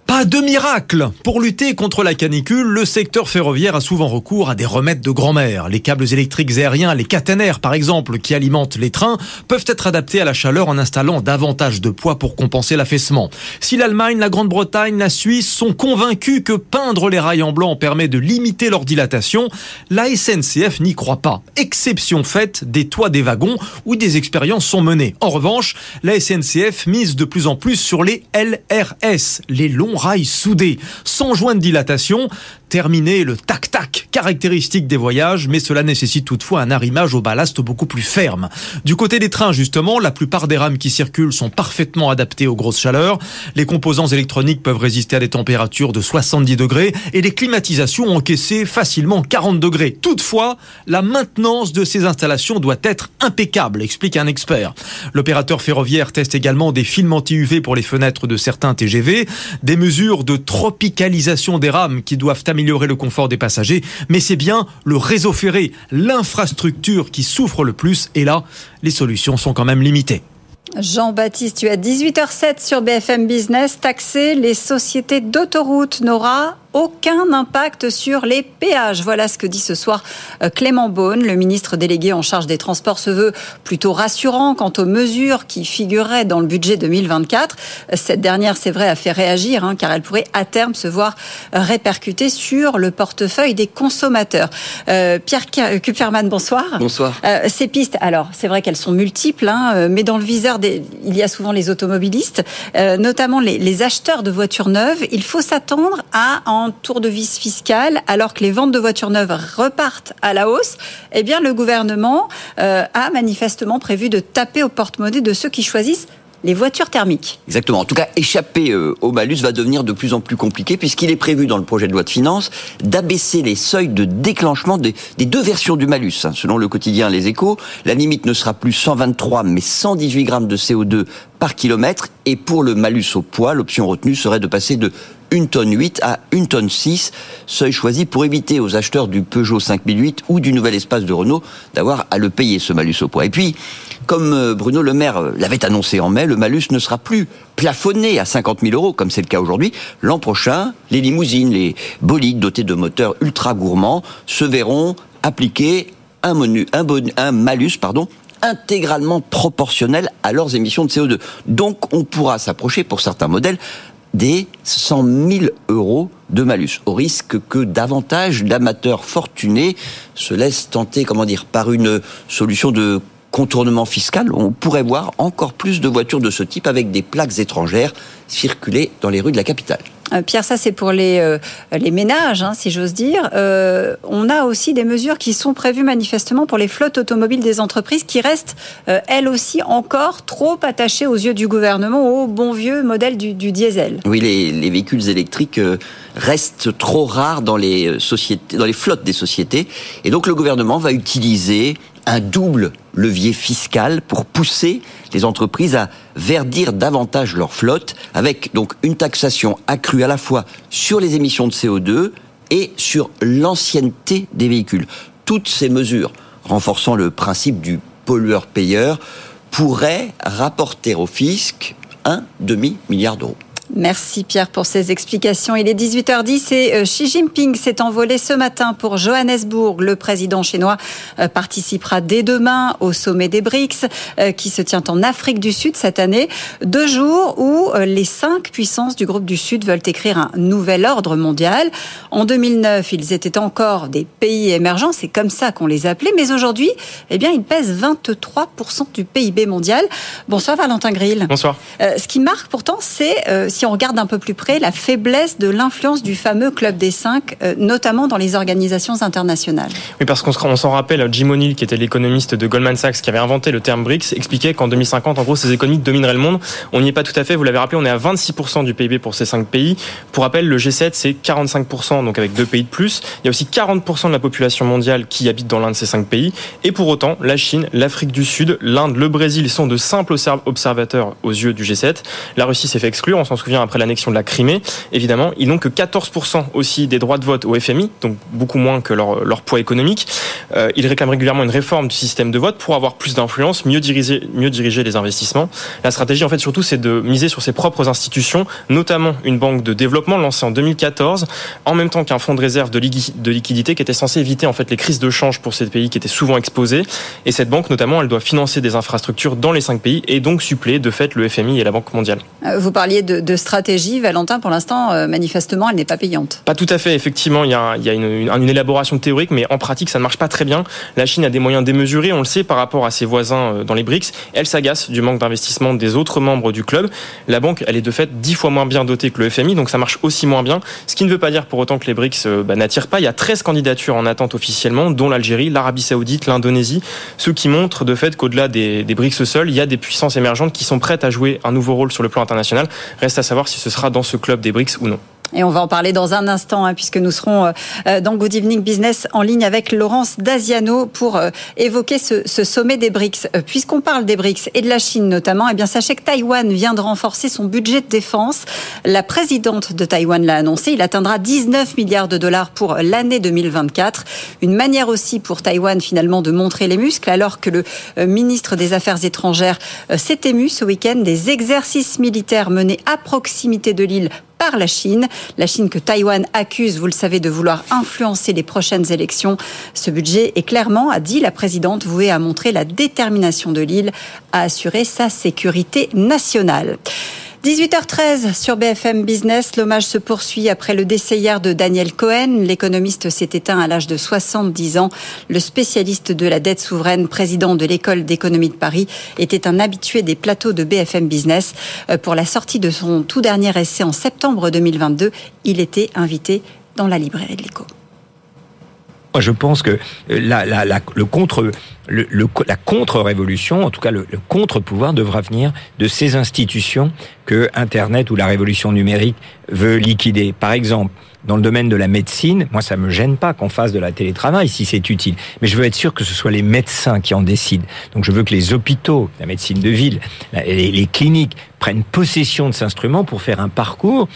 [SPEAKER 8] Pas de miracle Pour lutter contre la canicule, le secteur ferroviaire a souvent recours à des remèdes de grand-mère. Les câbles électriques aériens, les caténaires par exemple, qui alimentent les trains, peuvent être adaptés à la chaleur en installant davantage de poids pour compenser l'affaissement. Si l'Allemagne, la Grande-Bretagne, la Suisse sont convaincus que peindre les rails en blanc permet de limiter leur dilatation, la SNCF n'y croit pas. Exception faite des toits des wagons où des expériences sont menées. En revanche, la SNCF mise de plus en plus sur les LRS, les longs rail soudé, sans joint de dilatation, terminer le tac-tac caractéristique des voyages, mais cela nécessite toutefois un arrimage au ballast beaucoup plus ferme. Du côté des trains, justement, la plupart des rames qui circulent sont parfaitement adaptées aux grosses chaleurs. Les composants électroniques peuvent résister à des températures de 70 degrés et les climatisations ont encaissé facilement 40 degrés. Toutefois, la maintenance de ces installations doit être impeccable, explique un expert. L'opérateur ferroviaire teste également des films anti-UV pour les fenêtres de certains TGV, des mesures de tropicalisation des rames qui doivent améliorer le confort des passagers, mais c'est bien le réseau ferré, l'infrastructure qui souffre le plus, et là, les solutions sont quand même limitées.
[SPEAKER 1] Jean-Baptiste, tu as 18h07 sur BFM Business. Taxer les sociétés d'autoroutes n'aura aucun impact sur les péages. Voilà ce que dit ce soir euh, Clément Beaune, le ministre délégué en charge des transports, se veut plutôt rassurant quant aux mesures qui figuraient dans le budget 2024. Cette dernière, c'est vrai, a fait réagir, hein, car elle pourrait à terme se voir répercuter sur le portefeuille des consommateurs. Euh, Pierre Kupferman, bonsoir.
[SPEAKER 9] Bonsoir.
[SPEAKER 1] Euh, ces pistes, alors c'est vrai qu'elles sont multiples, hein, mais dans le viseur, des, il y a souvent les automobilistes, notamment les, les acheteurs de voitures neuves. Il faut s'attendre à en tour de vis fiscal, alors que les ventes de voitures neuves repartent à la hausse, eh bien le gouvernement euh, a manifestement prévu de taper au porte-monnaie de ceux qui choisissent les voitures thermiques.
[SPEAKER 9] Exactement. En tout cas, échapper euh, au malus va devenir de plus en plus compliqué puisqu'il est prévu dans le projet de loi de finances d'abaisser les seuils de déclenchement des, deux versions du malus. Hein. Selon le quotidien Les Échos, la limite ne sera plus 123 mais 118 grammes de CO2 par kilomètre et pour le malus au poids, l'option retenue serait de passer de 1 tonne 8 à 1 tonne 6, seuil choisi pour éviter aux acheteurs du Peugeot 5008 ou du nouvel espace de Renault d'avoir à le payer ce malus au poids. Et puis, comme euh, Bruno Le Maire euh, l'avait annoncé en mai, le malus ne sera plus plafonné à 50 000 euros, comme c'est le cas aujourd'hui. L'an prochain, les limousines, les bolides dotés de moteurs ultra gourmands se verront appliquer un, malus intégralement proportionnel à leurs émissions de CO2. Donc on pourra s'approcher pour certains modèles des 100 000 euros de malus, au risque que davantage d'amateurs fortunés se laissent tenter, comment dire, par une solution de contournement fiscal. On pourrait voir encore plus de voitures de ce type avec des plaques étrangères circuler dans les rues de la capitale.
[SPEAKER 1] Euh, Pierre, ça c'est pour les, euh, les ménages, hein, si j'ose dire. Euh, on a aussi des mesures qui sont prévues manifestement pour les flottes automobiles des entreprises qui restent, elles aussi, encore trop attachées aux yeux du gouvernement au bon vieux modèle du, du diesel.
[SPEAKER 9] Oui, les, les, véhicules électriques restent trop rares dans les sociétés, dans les flottes des sociétés, et donc le gouvernement va utiliser un double levier fiscal pour pousser les entreprises à verdir davantage leur flotte, avec donc une taxation accrue à la fois sur les émissions de CO2 et sur l'ancienneté des véhicules. Toutes ces mesures renforçant le principe du pollueur-payeur pourraient rapporter au fisc un demi-milliard d'euros.
[SPEAKER 1] Merci Pierre pour ces explications. Il est 18h10 et euh, Xi Jinping s'est envolé ce matin pour Johannesburg. Le président chinois euh, participera dès demain au sommet des BRICS euh, qui se tient en Afrique du Sud cette année. Deux jours où les cinq puissances du groupe du Sud veulent écrire un nouvel ordre mondial. En 2009, ils étaient encore des pays émergents, c'est comme ça qu'on les appelait, mais aujourd'hui, eh bien, ils pèsent 23% du PIB mondial. Bonsoir Valentin Grill.
[SPEAKER 10] Bonsoir.
[SPEAKER 1] ce qui marque pourtant, c'est si on regarde un peu plus près, la faiblesse de l'influence du fameux Club des Cinq, euh, notamment dans les organisations internationales.
[SPEAKER 10] Oui, parce qu'on s'en rappelle, Jim O'Neill, qui était l'économiste de Goldman Sachs, qui avait inventé le terme BRICS, expliquait qu'en 2050, en gros, ces économies domineraient le monde. On n'y est pas tout à fait, vous l'avez rappelé, on est à 26% du PIB pour ces cinq pays. Pour rappel, le G7, c'est 45%, donc avec deux pays de plus. Il y a aussi 40% de la population mondiale qui habite dans l'un de ces cinq pays. Et pour autant, la Chine, l'Afrique du Sud, l'Inde, le Brésil sont de simples observateurs aux yeux du G7. La Russie s'est fait exclure, on s'en souvient après l'annexion de la Crimée, évidemment, ils n'ont que 14% aussi des droits de vote au FMI, donc beaucoup moins que leur, poids économique. Euh, ils réclament régulièrement une réforme du système de vote pour avoir plus d'influence, mieux diriger, mieux diriger les investissements. La stratégie, en fait, surtout, c'est de miser sur ses propres institutions, notamment une banque de développement lancée en 2014, en même temps qu'un fonds de réserve de, de liquidité qui était censé éviter en fait les crises de change pour ces pays qui étaient souvent exposés. Et cette banque, notamment, elle doit financer des infrastructures dans les cinq pays et donc suppléer de fait le FMI et la Banque mondiale.
[SPEAKER 1] Euh, vous parliez de, de stratégie Valentin, pour l'instant, euh, manifestement, elle n'est pas payante.
[SPEAKER 10] Pas tout à fait. Effectivement, il y a, une, élaboration théorique, mais en pratique, ça ne marche pas très bien. La Chine a des moyens démesurés, on le sait, par rapport à ses voisins euh, dans les BRICS. Elle s'agace du manque d'investissement des autres membres du club. La banque, elle est de fait dix fois moins bien dotée que le FMI, donc ça marche aussi moins bien. Ce qui ne veut pas dire pour autant que les BRICS euh, bah, n'attirent pas. Il y a 13 candidatures en attente officiellement, dont l'Algérie, l'Arabie Saoudite, l'Indonésie, ce qui montre de fait qu'au-delà des, des BRICS seuls, il y a des puissances émergentes qui sont prêtes à jouer un nouveau rôle sur le plan international. Reste à savoir si ce sera dans ce club des BRICS ou non.
[SPEAKER 1] Et on va en parler dans un instant, hein, puisque nous serons euh, euh, dans Good Evening Business en ligne avec Laurence Daziano pour euh, évoquer ce, ce, sommet des BRICS. Puisqu'on parle des BRICS et de la Chine notamment, eh bien sachez que Taïwan vient de renforcer son budget de défense. La présidente de Taïwan l'a annoncé. Il atteindra 19 milliards de dollars pour l'année 2024. Une manière aussi pour Taïwan finalement de montrer les muscles, alors que le ministre des Affaires étrangères s'est ému ce week-end des exercices militaires menés à proximité de l'île par la Chine. La Chine que Taïwan accuse, vous le savez, de vouloir influencer les prochaines élections. Ce budget est clairement, a dit la présidente, voué à montrer la détermination de l'île à assurer sa sécurité nationale. 18h13 sur BFM Business. L'hommage se poursuit après le décès hier de Daniel Cohen. L'économiste s'est éteint à l'âge de 70 ans. Le spécialiste de la dette souveraine, président de l'école d'économie de Paris, était un habitué des plateaux de BFM Business. Euh, pour la sortie de son tout dernier essai en septembre 2022, il était invité dans la librairie de l'écho.
[SPEAKER 11] Moi, je pense que euh, la, la, la, le contre, le, la contre-révolution, en tout cas le, le contre-pouvoir, devra venir de ces institutions que Internet ou la révolution numérique veut liquider. Par exemple, dans le domaine de la médecine, moi, ça me gêne pas qu'on fasse de la télétravail si c'est utile. Mais je veux être sûr que ce soit les médecins qui en décident. Donc, je veux que les hôpitaux, la médecine de ville, les, les cliniques prennent possession de cet instrument pour faire un parcours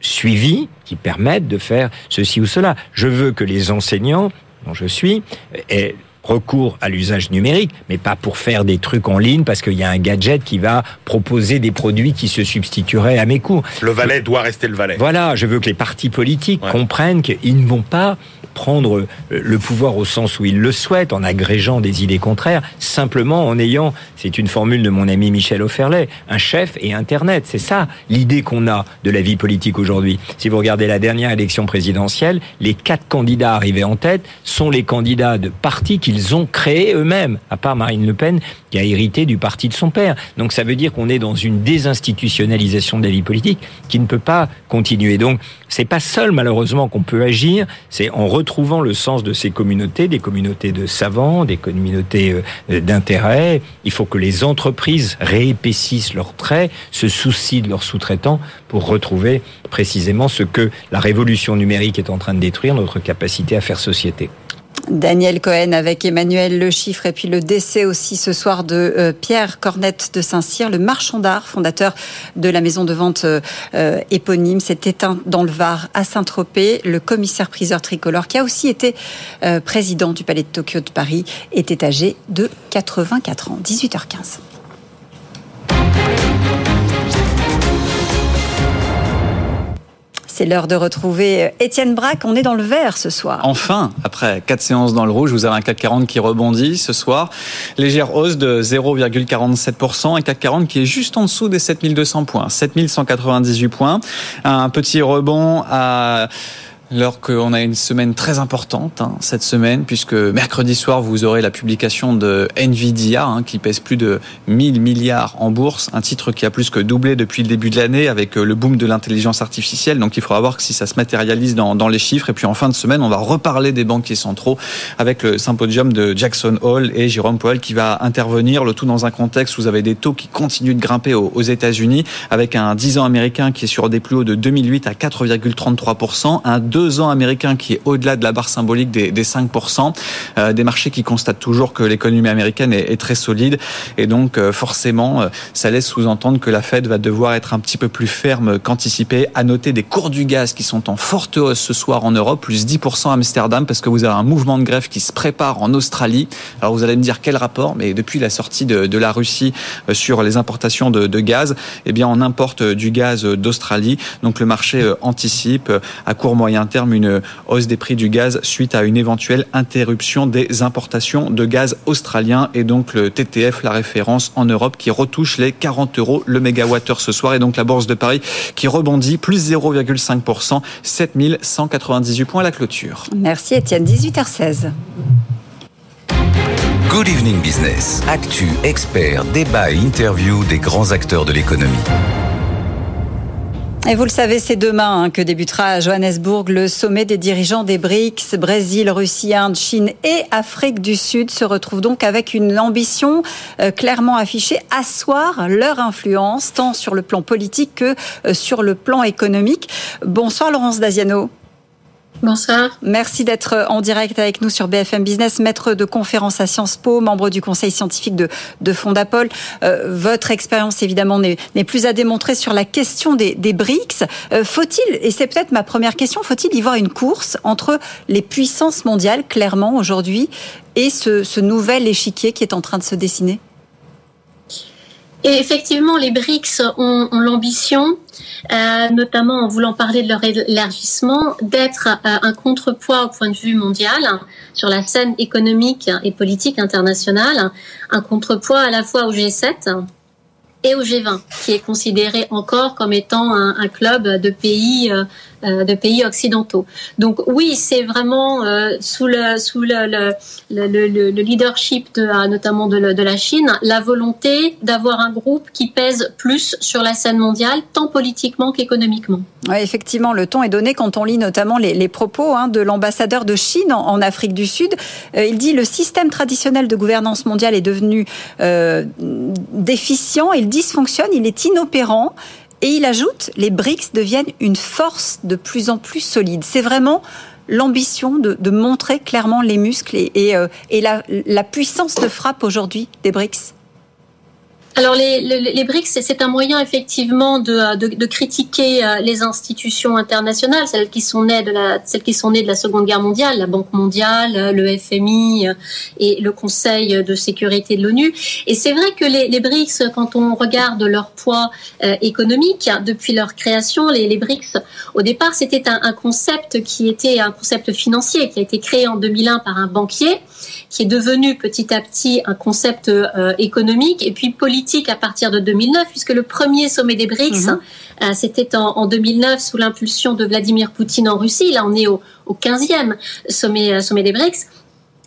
[SPEAKER 11] suivis qui permettent de faire ceci ou cela. Je veux que les enseignants, dont je suis, aient recours à l'usage numérique, mais pas pour faire des trucs en ligne parce qu'il y a un gadget qui va proposer des produits qui se substitueraient à mes cours.
[SPEAKER 12] Le valet doit rester le valet.
[SPEAKER 11] Voilà, je veux que les partis politiques comprennent qu'ils ne vont pas prendre le pouvoir au sens où il le souhaite, en agrégeant des idées contraires, simplement en ayant, c'est une formule de mon ami Michel Offerlet, un chef et Internet. C'est ça l'idée qu'on a de la vie politique aujourd'hui. Si vous regardez la dernière élection présidentielle, les quatre candidats arrivés en tête sont les candidats de partis qu'ils ont créés eux-mêmes, à part Marine Le Pen qui a hérité du parti de son père. Donc ça veut dire qu'on est dans une désinstitutionnalisation de la vie politique qui ne peut pas continuer. Donc c'est pas seul malheureusement qu'on peut agir, c'est en retrouvant le sens de ces communautés, des communautés de savants, des communautés euh, d'intérêt. Il faut que les entreprises réépaississent leurs traits, se soucient de leurs sous-traitants pour retrouver précisément ce que la révolution numérique est en train de détruire, notre capacité à faire société.
[SPEAKER 1] Daniel Cohen avec Emmanuel Le Chiffre et puis le décès aussi ce soir de euh, Pierre Cornette de Saint-Cyr, le marchand d'art, fondateur de la maison de vente euh, éponyme, s'est éteint dans le Var à Saint-Tropez. Le commissaire priseur tricolore, qui a aussi été euh, président du Palais de Tokyo de Paris, était âgé de 84 ans. 18h15. C'est l'heure de retrouver euh, Étienne Braque. On est dans le vert ce soir.
[SPEAKER 2] Enfin, après quatre séances dans le rouge, vous avez un CAC 40 qui rebondit ce soir. Légère hausse de 0,47%. Un CAC 40 qui est juste en dessous des 7200 points. 7198 points. Un petit rebond à alors qu'on a une semaine très importante hein, cette semaine, puisque mercredi soir, vous aurez la publication de Nvidia, hein, qui pèse plus de 1000 milliards en bourse, un titre qui a plus que doublé depuis le début de l'année avec euh, le boom de l'intelligence artificielle. Donc il faudra voir si ça se matérialise dans, dans, les chiffres. Et puis en fin de semaine, on va reparler des banquiers centraux avec le symposium de Jackson Hall et Jérôme Powell qui va intervenir, le tout dans un contexte où vous avez des taux qui continuent de grimper aux, aux États-Unis, avec un 10 ans américain qui est sur des plus hauts de 2008 à 4,33%, un 2 deux ans américain qui est au-delà de la barre symbolique des, 5%, euh, des marchés qui constatent toujours que l'économie américaine est, très solide et donc euh, forcément euh, ça laisse sous-entendre que la Fed va devoir être un petit peu plus ferme qu'anticipé. À noter des cours du gaz qui sont en forte hausse ce soir en Europe, plus 10% à Amsterdam parce que vous avez un mouvement de grève qui se prépare en Australie. Alors vous allez me dire quel rapport, mais depuis la sortie de, la Russie sur les importations de, de, gaz, eh bien on importe du gaz d'Australie. Donc le marché anticipe à court moyen terme une hausse des prix du gaz suite à une éventuelle interruption des importations de gaz australien et donc le TTF, la référence en Europe, qui retouche les 40 euros le mégawattheure ce soir et donc la bourse de Paris qui rebondit plus 0,5%, 7198 points à la clôture.
[SPEAKER 1] Merci Étienne, 18h16.
[SPEAKER 5] Good Evening Business. Actu, expert, débat et interview des grands acteurs de l'économie.
[SPEAKER 1] Et vous le savez, c'est demain hein, que débutera à Johannesburg le sommet des dirigeants des BRICS. Brésil, Russie, Inde, Chine et Afrique du Sud se retrouvent donc avec une ambition euh, clairement affichée, asseoir leur influence tant sur le plan politique que euh, sur le plan économique. Bonsoir Laurence Daziano.
[SPEAKER 12] Bonsoir.
[SPEAKER 1] Merci d'être en direct avec nous sur BFM Business, maître de conférence à Sciences Po, membre du conseil scientifique de, de Fondapol. Euh, votre expérience, évidemment, n'est plus à démontrer sur la question des, des BRICS. Euh, faut-il, et c'est peut-être ma première question, faut-il y voir une course entre les puissances mondiales, clairement, aujourd'hui, et ce, ce nouvel échiquier qui est en train de se dessiner?
[SPEAKER 12] Et effectivement, les BRICS ont, l'ambition, euh, notamment en voulant parler de leur élargissement, d'être euh, un contrepoids au point de vue mondial sur la scène économique et politique internationale, un contrepoids à la fois au G7 et au G20, qui est considéré encore comme étant un, club de pays euh, de pays occidentaux. Donc oui, c'est vraiment euh, sous le sous le, le, le, le leadership de, euh, notamment de, la Chine, la volonté d'avoir un groupe qui pèse plus sur la scène mondiale, tant politiquement qu'économiquement.
[SPEAKER 1] Effectivement, le ton est donné quand on lit notamment les, propos hein, de l'ambassadeur de Chine en, Afrique du Sud. Euh, il dit le système traditionnel de gouvernance mondiale est devenu euh, déficient, il dysfonctionne, il est inopérant. Et il ajoute, les BRICS deviennent une force de plus en plus solide. C'est vraiment l'ambition de, de, montrer clairement les muscles et, et, euh, et la, la, puissance de frappe aujourd'hui des BRICS
[SPEAKER 12] alors les, les, BRICS, c'est un moyen effectivement de, de, critiquer euh, les institutions internationales, celles qui sont nées de la, celles qui sont nées de la Seconde Guerre mondiale, la Banque mondiale, euh, le FMI euh, et le Conseil de sécurité de l'ONU. Et c'est vrai que les, les, BRICS, quand on regarde leur poids économique depuis leur création, les, les BRICS, au départ, c'était un, concept qui était un concept financier qui a été créé en 2001 par un banquier, qui est devenu petit à petit un concept économique et puis politique à partir de 2009, puisque le premier sommet des BRICS, mhm. euh, c'était en, 2009 sous l'impulsion de Vladimir Poutine en Russie. Là, on est au, au 15e sommet, euh, sommet des BRICS.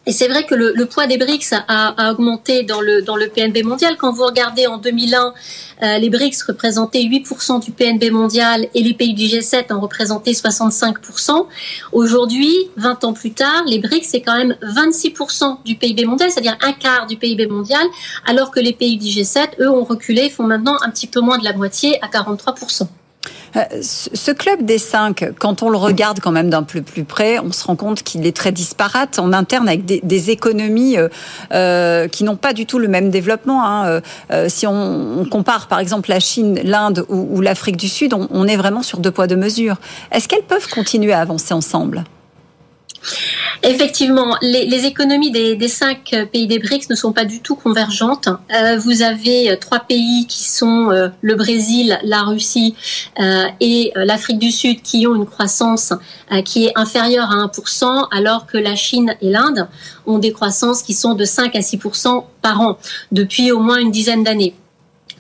[SPEAKER 12] Et c'est vrai que le, le, poids des BRICS a, a, augmenté dans le, dans le PNB mondial. Quand vous regardez en 2001, euh, les BRICS représentaient 8% du PNB mondial et les pays du G7 en représentaient 65%. Aujourd'hui, 20 ans plus tard, les BRICS, c'est quand même 26% du PIB mondial, c'est-à-dire un quart du PIB mondial, alors que les pays du G7, eux, ont reculé, font maintenant un petit peu moins de la moitié à 43%.
[SPEAKER 1] Euh, ce club des cinq, quand on le regarde quand même d'un peu plus près, on se rend compte qu'il est très disparate en interne avec des, économies euh, euh, qui n'ont pas du tout le même développement. Hein. si on, compare par exemple la Chine, l'Inde ou, l'Afrique du Sud, on, est vraiment sur deux poids deux mesures. Est-ce qu'elles peuvent continuer à avancer ensemble?
[SPEAKER 12] Effectivement, les, économies des, cinq pays des BRICS ne sont pas du tout convergentes. Euh, vous avez euh, trois pays qui sont euh, le Brésil, la Russie euh, et euh, l'Afrique du Sud qui ont une croissance qui est inférieure à 1%, alors que la Chine et l'Inde ont des croissances qui sont de 5 à 6% par an depuis au moins une dizaine d'années.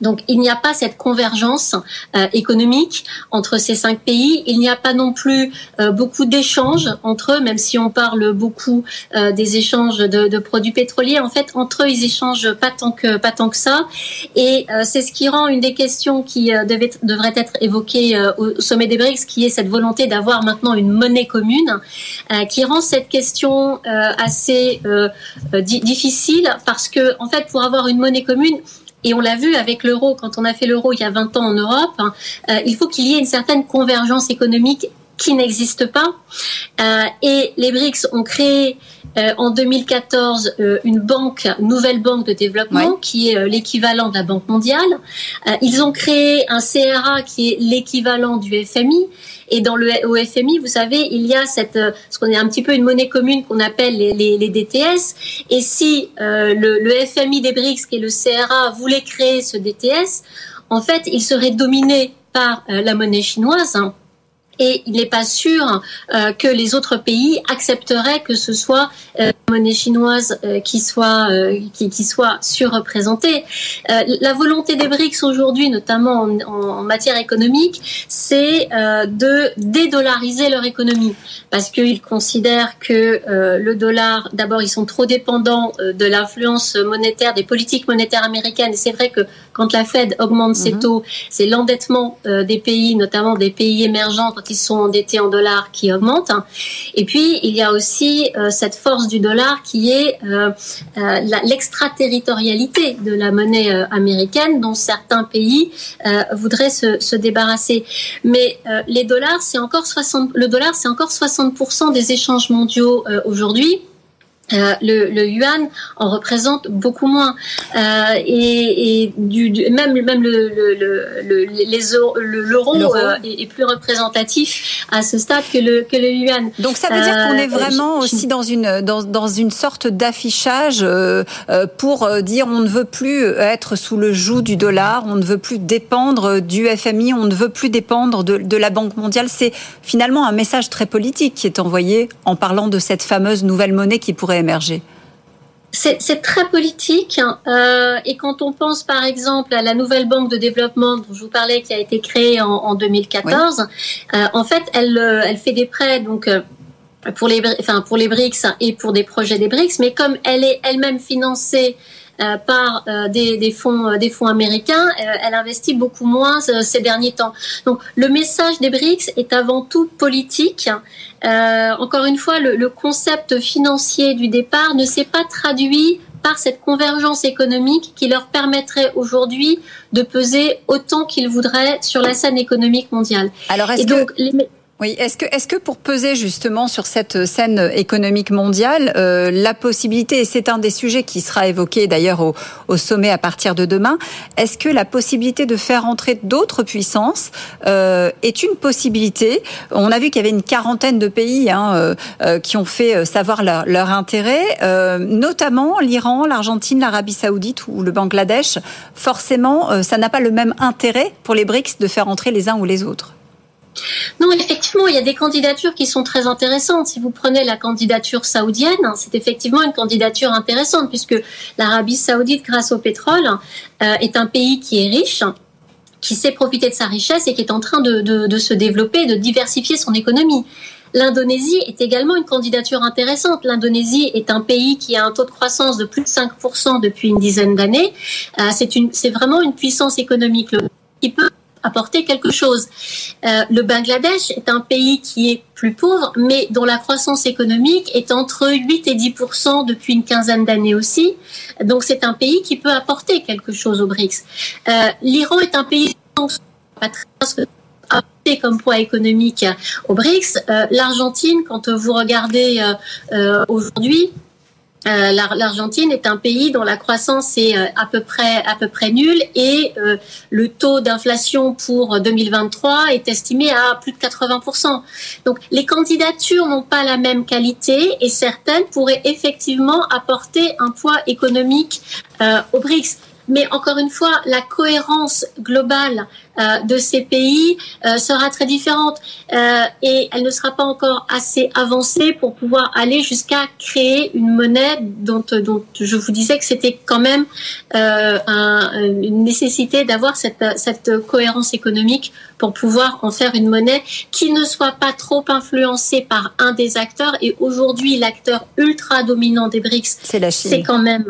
[SPEAKER 12] Donc il n'y a pas cette convergence euh, économique entre ces cinq pays. Il n'y a pas non plus euh, beaucoup d'échanges entre eux, même si on parle beaucoup euh, des échanges de, de, produits pétroliers. En fait, entre eux, ils échangent pas tant que pas tant que ça. Et c'est ce qui rend une des questions qui devait, devrait être évoquée au sommet des BRICS, qui est cette volonté d'avoir maintenant une monnaie commune, qui rend cette question assez difficile parce que en fait, pour avoir une monnaie commune et on l'a vu avec l'euro, quand on a fait l'euro il y a 20 ans en Europe, hein, euh, il faut qu'il y ait une certaine convergence économique qui n'existe pas. Euh, et les BRICS ont créé euh, en 2014 euh, une banque, nouvelle banque de développement qui est l'équivalent de la Banque mondiale. ils ont créé un CRA qui est l'équivalent du FMI. Et dans le au FMI, vous savez, il y a cette, ce qu'on est un petit peu une monnaie commune qu'on appelle les, les, les, DTS. Et si le, le FMI des BRICS, qui est le CRA, voulait créer ce DTS, en fait, il serait dominé par la monnaie chinoise. Hein et il n'est pas sûr euh, que les autres pays accepteraient que ce soit euh, la monnaie chinoise euh, qui soit euh, qui, qui, soit surreprésentée. Euh, la volonté des BRICS aujourd'hui, notamment en, en, matière économique, c'est de dédollariser leur économie parce qu'ils considèrent que le dollar, d'abord, ils sont trop dépendants de l'influence monétaire des politiques monétaires américaines. Et c'est vrai que quand la Fed augmente ses mhm. taux, c'est l'endettement des pays, notamment des pays émergents qui sont endettés en dollars qui augmente. Et puis, il y a aussi euh, cette force du dollar qui est euh, euh, l'extraterritorialité de la monnaie américaine dont certains pays voudraient se, se, débarrasser. Mais les dollars, c'est encore 60, le dollar, c'est encore 60% des échanges mondiaux aujourd'hui. Euh, le, le, yuan en représente beaucoup moins euh, et, et du, du, même même le, le, le l'euro euh, est, plus représentatif à ce stade que le que le yuan.
[SPEAKER 1] Donc ça veut dire qu'on est vraiment aussi dans une dans, dans une sorte d'affichage pour dire on ne veut plus être sous le joug du dollar, on ne veut plus dépendre du FMI, on ne veut plus dépendre de, de la Banque mondiale. C'est finalement un message très politique qui est envoyé en parlant de cette fameuse nouvelle monnaie qui pourrait émerger
[SPEAKER 12] c'est très politique hein. euh, et quand on pense par exemple à la nouvelle banque de développement dont je vous parlais qui a été créée en, en 2014, euh, en fait elle, euh, elle fait des prêts donc pour les enfin pour les BRICS et pour des projets des BRICS, mais comme elle est elle-même financée euh, par euh, des, des, fonds, euh, des fonds américains, elle investit beaucoup moins ces derniers temps. Donc le message des BRICS est avant tout politique. encore une fois, le, le concept financier du départ ne s'est pas traduit par cette convergence économique qui leur permettrait aujourd'hui de peser autant qu'ils voudraient sur la scène économique mondiale.
[SPEAKER 1] Alors est-ce que... Les... Oui, est-ce que, est-ce que pour peser justement sur cette scène économique mondiale, euh, la possibilité, et c'est un des sujets qui sera évoqué d'ailleurs au, au, sommet à partir de demain, est-ce que la possibilité de faire entrer d'autres puissances euh, est une possibilité? On a vu qu'il y avait une quarantaine de pays hein, euh, euh qui ont fait savoir leur, leur intérêt, euh, notamment l'Iran, l'Argentine, l'Arabie saoudite ou le Bangladesh. Forcément, ça n'a pas le même intérêt pour les BRICS de faire entrer les uns ou les autres.
[SPEAKER 12] Non, effectivement, il y a des candidatures qui sont très intéressantes. Si vous prenez la candidature saoudienne, c'est effectivement une candidature intéressante puisque l'Arabie saoudite, grâce au pétrole, euh, est un pays qui est riche qui sait profiter de sa richesse et qui est en train de, se développer, de diversifier son économie. L'Indonésie est également une candidature intéressante. L'Indonésie est un pays qui a un taux de croissance de plus de 5% depuis une dizaine d'années. Euh, c'est vraiment une puissance économique qui peut apporter quelque chose. Euh, le Bangladesh est un pays qui est plus pauvre, mais dont la croissance économique est entre 8 et 10% depuis une quinzaine d'années aussi. Donc c'est un pays qui peut apporter quelque chose aux BRICS. Euh, L'Iran est un pays pas très apporter comme poids économique aux BRICS. Euh, L'Argentine, quand vous regardez aujourd'hui, euh, L'Argentine est un pays dont la croissance est euh, à peu près à peu près nulle et euh, le taux d'inflation pour 2023 est estimé à plus de 80% Donc les candidatures n'ont pas la même qualité et certaines pourraient effectivement apporter un poids économique euh, aux BRICS. Mais encore une fois, la cohérence globale de ces pays euh, sera très différente euh, et elle ne sera pas encore assez avancée pour pouvoir aller jusqu'à créer une monnaie dont, dont je vous disais que c'était quand même un, une nécessité d'avoir cette, cette cohérence économique pour pouvoir en faire une monnaie qui ne soit pas trop influencée par un des acteurs. Et aujourd'hui, l'acteur ultra dominant des BRICS, c'est quand même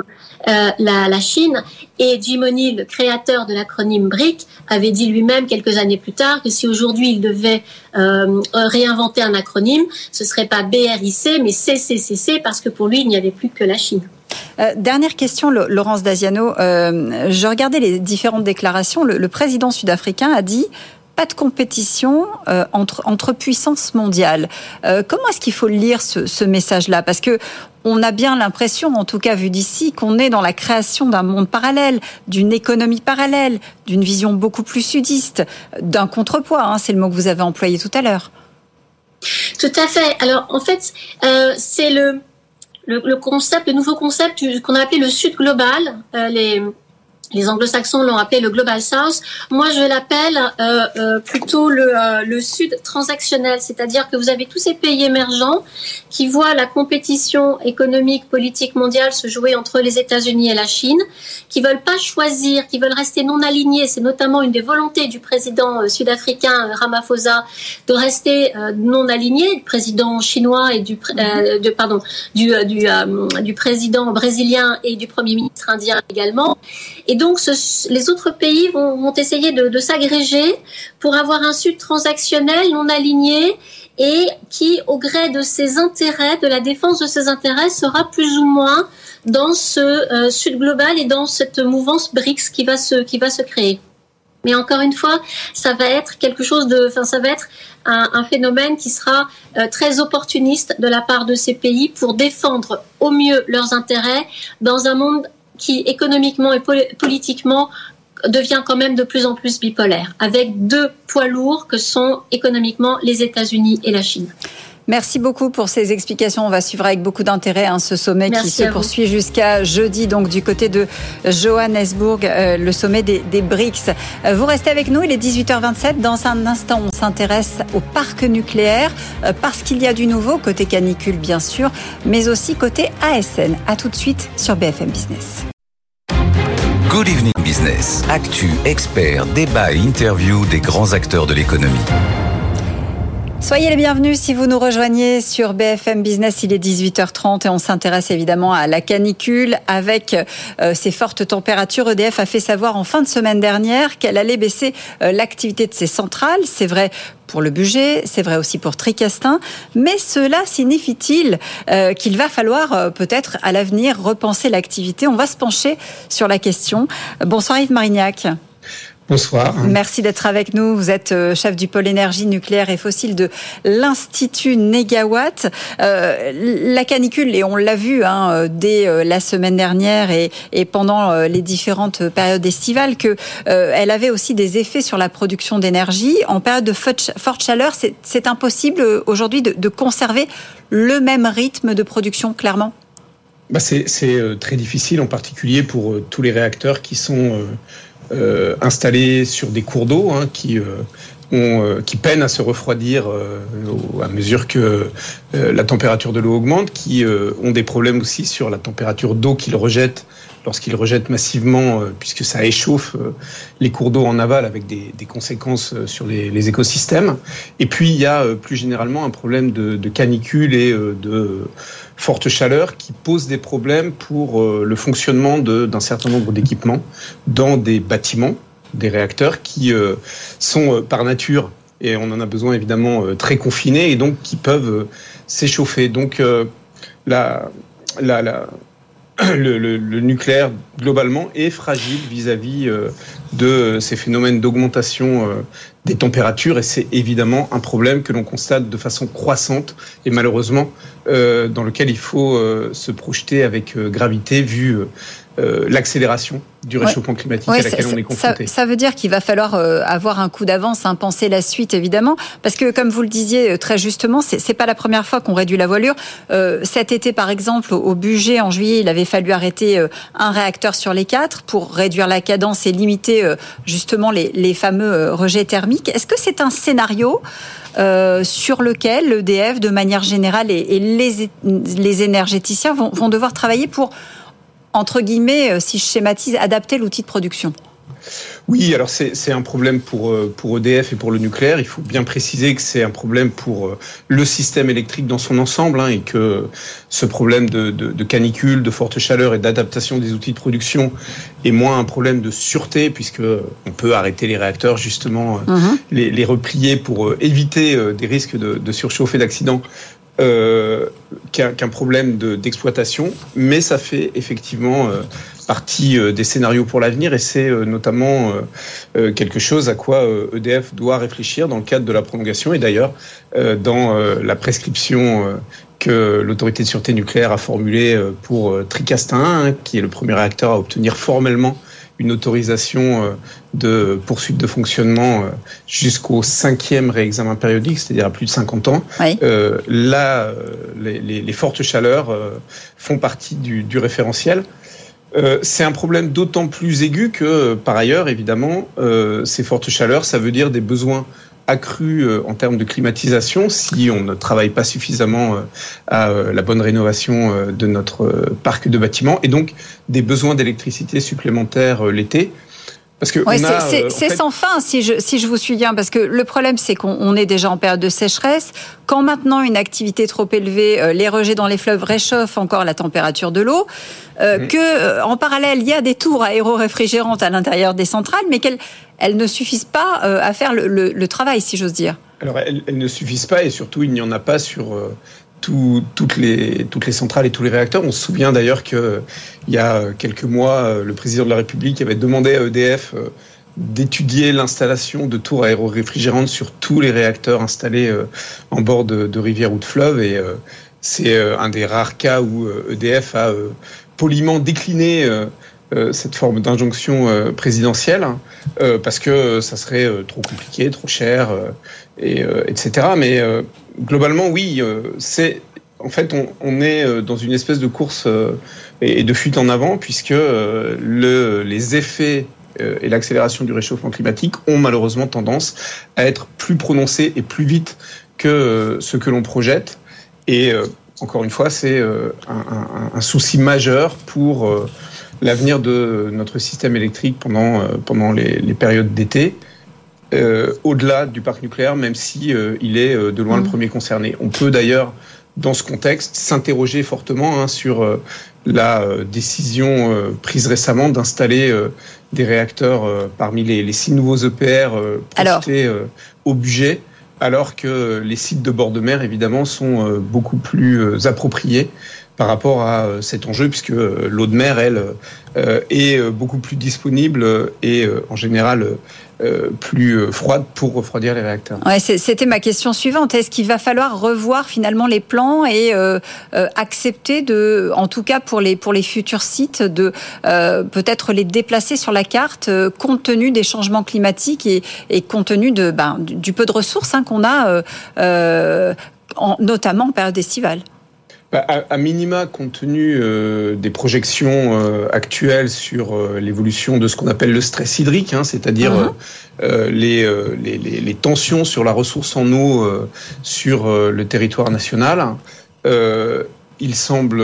[SPEAKER 12] euh, la, la, Chine. Et Jim O'Neill, le créateur de l'acronyme BRIC, avait dit lui-même quelques années plus tard que si aujourd'hui il devait euh, réinventer un acronyme, ce serait pas BRIC, mais CCCC, parce que pour lui, il n'y avait plus que la Chine.
[SPEAKER 1] Euh, dernière question, Laurence Daziano. Euh, je regardais les différentes déclarations. Le président sud-africain a dit pas de compétition euh, entre, puissances mondiales. Euh, comment est-ce qu'il faut lire ce, message-là? Parce que on a bien l'impression, en tout cas vu d'ici, qu'on est dans la création d'un monde parallèle, d'une économie parallèle, d'une vision beaucoup plus sudiste, d'un contrepoids. Hein, c'est le mot que vous avez employé tout à l'heure.
[SPEAKER 12] Tout à fait. Alors en fait, euh, c'est le, le, concept, le nouveau concept qu'on a appelé le Sud global. Les les anglo-saxons l'ont appelé le Global South. Moi, je l'appelle euh, euh, plutôt le, euh, le, Sud transactionnel, c'est-à-dire que vous avez tous ces pays émergents qui voient la compétition économique, politique mondiale se jouer entre les États-Unis et la Chine, qui veulent pas choisir, qui veulent rester non alignés. C'est notamment une des volontés du président sud-africain Ramaphosa de rester non aligné, du président chinois et du, pardon, du, président brésilien et du premier ministre indien également. Ce, les autres pays vont, essayer de, s'agréger pour avoir un Sud transactionnel non aligné et qui, au gré de ses intérêts, de la défense de ses intérêts, sera plus ou moins dans ce euh, Sud global et dans cette mouvance BRICS qui va se, créer. Mais encore une fois, ça va être quelque chose de, enfin, ça va être un, un phénomène qui sera euh, très opportuniste de la part de ces pays pour défendre au mieux leurs intérêts dans un monde qui économiquement et politiquement devient quand même de plus en plus bipolaire, avec deux poids lourds que sont économiquement les États-Unis et la Chine.
[SPEAKER 1] Merci beaucoup pour ces explications. On va suivre avec beaucoup d'intérêt hein, ce sommet
[SPEAKER 12] Merci
[SPEAKER 1] qui se poursuit jusqu'à jeudi, donc du côté de Johannesburg, euh, le sommet des, des BRICS. Euh, vous restez avec nous, il est 18h27. Dans un instant, on s'intéresse au parc nucléaire euh, parce qu'il y a du nouveau, côté canicule bien sûr, mais aussi côté ASN. A tout de suite sur BFM Business.
[SPEAKER 5] Good Evening Business. Actu, experts, débat et interview des grands acteurs de l'économie.
[SPEAKER 1] Soyez les bienvenus si vous nous rejoignez sur BFM Business. Il est 18h30 et on s'intéresse évidemment à la canicule avec euh, ces fortes températures. EDF a fait savoir en fin de semaine dernière qu'elle allait baisser euh, l'activité de ses centrales. C'est vrai pour le budget, c'est vrai aussi pour Tricastin, mais cela signifie-t-il euh, qu'il va falloir peut-être à l'avenir repenser l'activité? On va se pencher sur la question. Bonsoir Yves Marignac.
[SPEAKER 13] Bonsoir.
[SPEAKER 1] Merci d'être avec nous. Vous êtes euh, chef du pôle énergie nucléaire et fossile de l'Institut Négawatt. Euh, la canicule, et on l'a vu hein, euh, dès la semaine dernière et, et pendant les différentes périodes estivales, que elle avait aussi des effets sur la production d'énergie. En période de forte chaleur, c'est impossible aujourd'hui de, de conserver le même rythme de production, clairement?
[SPEAKER 13] Bah c'est très difficile, en particulier pour tous les réacteurs qui sont installés sur des cours d'eau hein, qui, euh, ont, euh, qui peinent à se refroidir à mesure que la température de l'eau augmente, qui ont des problèmes aussi sur la température d'eau qu'ils rejettent lorsqu'ils rejettent massivement, puisque ça échauffe les cours d'eau en aval avec des, conséquences sur les, les, écosystèmes. Et puis il y a plus généralement un problème de, de canicule et de forte chaleur qui pose des problèmes pour euh, le fonctionnement d'un certain nombre d'équipements dans des bâtiments, des réacteurs qui euh, sont euh, par nature, et on en a besoin évidemment, très confinés et donc qui peuvent s'échauffer. Donc la, la, la le, le, le, nucléaire globalement est fragile vis-à-vis -vis de ces phénomènes d'augmentation des températures. Et c'est évidemment un problème que l'on constate de façon croissante et malheureusement euh, dans lequel il faut euh, se projeter avec euh, gravité vu l'accélération du réchauffement climatique à laquelle on est confronté.
[SPEAKER 1] Ça, veut dire qu'il va falloir avoir un coup d'avance, hein, penser la suite évidemment, parce que comme vous le disiez très justement, c'est pas la première fois qu'on réduit la voilure. cet été par exemple, au budget en juillet, il avait fallu arrêter un réacteur sur les quatre pour réduire la cadence et limiter justement les, les fameux rejets thermiques. Est-ce que c'est un scénario euh, sur lequel l'EDF, de manière générale, et, les, les, énergéticiens vont, vont devoir travailler pour, entre guillemets, euh, si je schématise, adapter l'outil de production
[SPEAKER 13] oui, alors c'est un problème pour, euh, pour EDF et pour le nucléaire. Il faut bien préciser que c'est un problème pour euh, le système électrique dans son ensemble hein, et que ce problème de, de, canicule, de forte chaleur et d'adaptation des outils de production est moins un problème de sûreté puisque on peut arrêter les réacteurs justement, les, les, replier pour éviter des risques de, de surchauffe et d'accident euh, qu'un problème d'exploitation, mais ça fait effectivement euh, partie euh, des scénarios pour l'avenir et c'est euh, notamment quelque chose à quoi EDF doit réfléchir dans le cadre de la prolongation et d'ailleurs dans la prescription que l'autorité de sûreté nucléaire a formulée pour Tricastin, hein, qui est le premier réacteur à obtenir formellement une autorisation euh, de poursuite de fonctionnement euh, jusqu'au cinquième réexamen périodique, c'est-à-dire à plus de 50 ans. Euh, là, les, fortes chaleurs font partie du, référentiel. c'est un problème d'autant plus aigu que, par ailleurs, évidemment, ces fortes chaleurs, ça veut dire des besoins accru euh, en termes de climatisation si on ne travaille pas suffisamment euh, à euh, la bonne rénovation de notre parc de bâtiments et donc des besoins d'électricité supplémentaires l'été.
[SPEAKER 1] Parce que c'est sans fin si je, si je vous suis bien, parce que le problème c'est qu'on est déjà en période de sécheresse. Quand maintenant une activité trop élevée, les rejets dans les fleuves réchauffent encore la température de l'eau, euh, que en parallèle il y a des tours aéro-réfrigérantes à l'intérieur des centrales, mais qu'elles elles ne suffisent pas euh, à faire le, travail, si j'ose dire.
[SPEAKER 13] Alors, elles, ne suffisent pas et surtout, il n'y en a pas sur euh, toutes, les, centrales et tous les réacteurs. On se souvient d'ailleurs qu'il y a quelques mois, le président de la République avait demandé à EDF d'étudier l'installation de tours aéro-réfrigérantes sur tous les réacteurs installés en bord de, de rivières ou de fleuves. Et c'est un des rares cas où EDF e a poliment décliné euh, cette forme d'injonction euh, présidentielle, euh, parce que ça serait trop compliqué, trop cher, et, etc. Mais globalement, oui, c'est en fait, on, est dans une espèce de course et de fuite en avant, puisque le, les effets et l'accélération du réchauffement climatique ont malheureusement tendance à être plus prononcés et plus vite que ce que l'on projette. Et encore une fois, c'est un, souci majeur pour l'avenir de notre système électrique pendant, euh, pendant les, périodes d'été. Euh, au-delà du parc nucléaire, même si euh, il est de loin le mmh. premier concerné. On peut d'ailleurs, dans ce contexte, s'interroger fortement hein, sur la décision prise récemment d'installer des réacteurs parmi les, les, six nouveaux EPR projetés au budget, alors que les sites de bord de mer, évidemment, sont beaucoup plus appropriés par rapport à cet enjeu, puisque l'eau de mer, elle, est beaucoup plus disponible et en général plus froide pour refroidir les réacteurs.
[SPEAKER 1] C'était ma question suivante. Est-ce qu'il va falloir revoir finalement les plans et accepter de, en tout cas pour les pour les futurs sites, de peut-être les déplacer sur la carte compte tenu des changements climatiques et, compte tenu ben, du, peu de ressources hein, qu'on a, en, notamment en période estivale?
[SPEAKER 13] Bah, à, minima, compte tenu euh, des projections euh, actuelles sur euh, l'évolution de ce qu'on appelle le stress hydrique, hein, c'est-à-dire uh-huh. les, les, les, tensions sur la ressource en eau sur le territoire national, il semble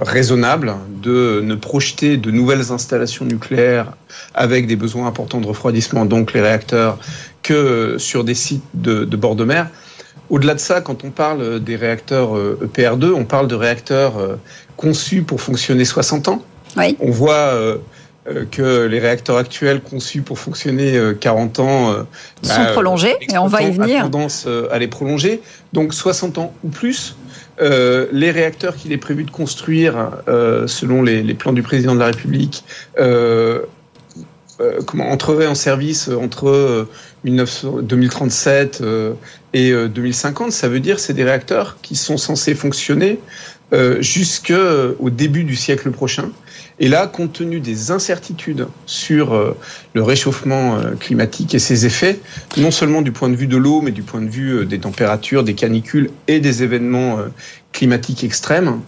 [SPEAKER 13] raisonnable de ne projeter de nouvelles installations nucléaires avec des besoins importants de refroidissement, donc les réacteurs, que sur des sites de, de bord de mer. Au-delà de ça, quand on parle des réacteurs EPR2, euh, e on parle de réacteurs euh, conçus pour fonctionner 60 ans. On voit euh, que les réacteurs actuels conçus pour fonctionner 40 ans
[SPEAKER 1] sont bah, prolongés et on va y venir.
[SPEAKER 13] tendance à les prolonger. Donc 60 ans ou plus. les réacteurs qu'il est prévu de construire, selon les, plans du président de la République, comment entreraient en service entre 2037 et 2050, euh, ça veut dire c'est des réacteurs qui sont censés fonctionner euh, jusqu'au début du siècle prochain. Et là, compte tenu des incertitudes sur euh, le réchauffement climatique et ses effets, non seulement du point de vue de l'eau, mais du point de vue des températures, des canicules et des événements climatiques extrêmes,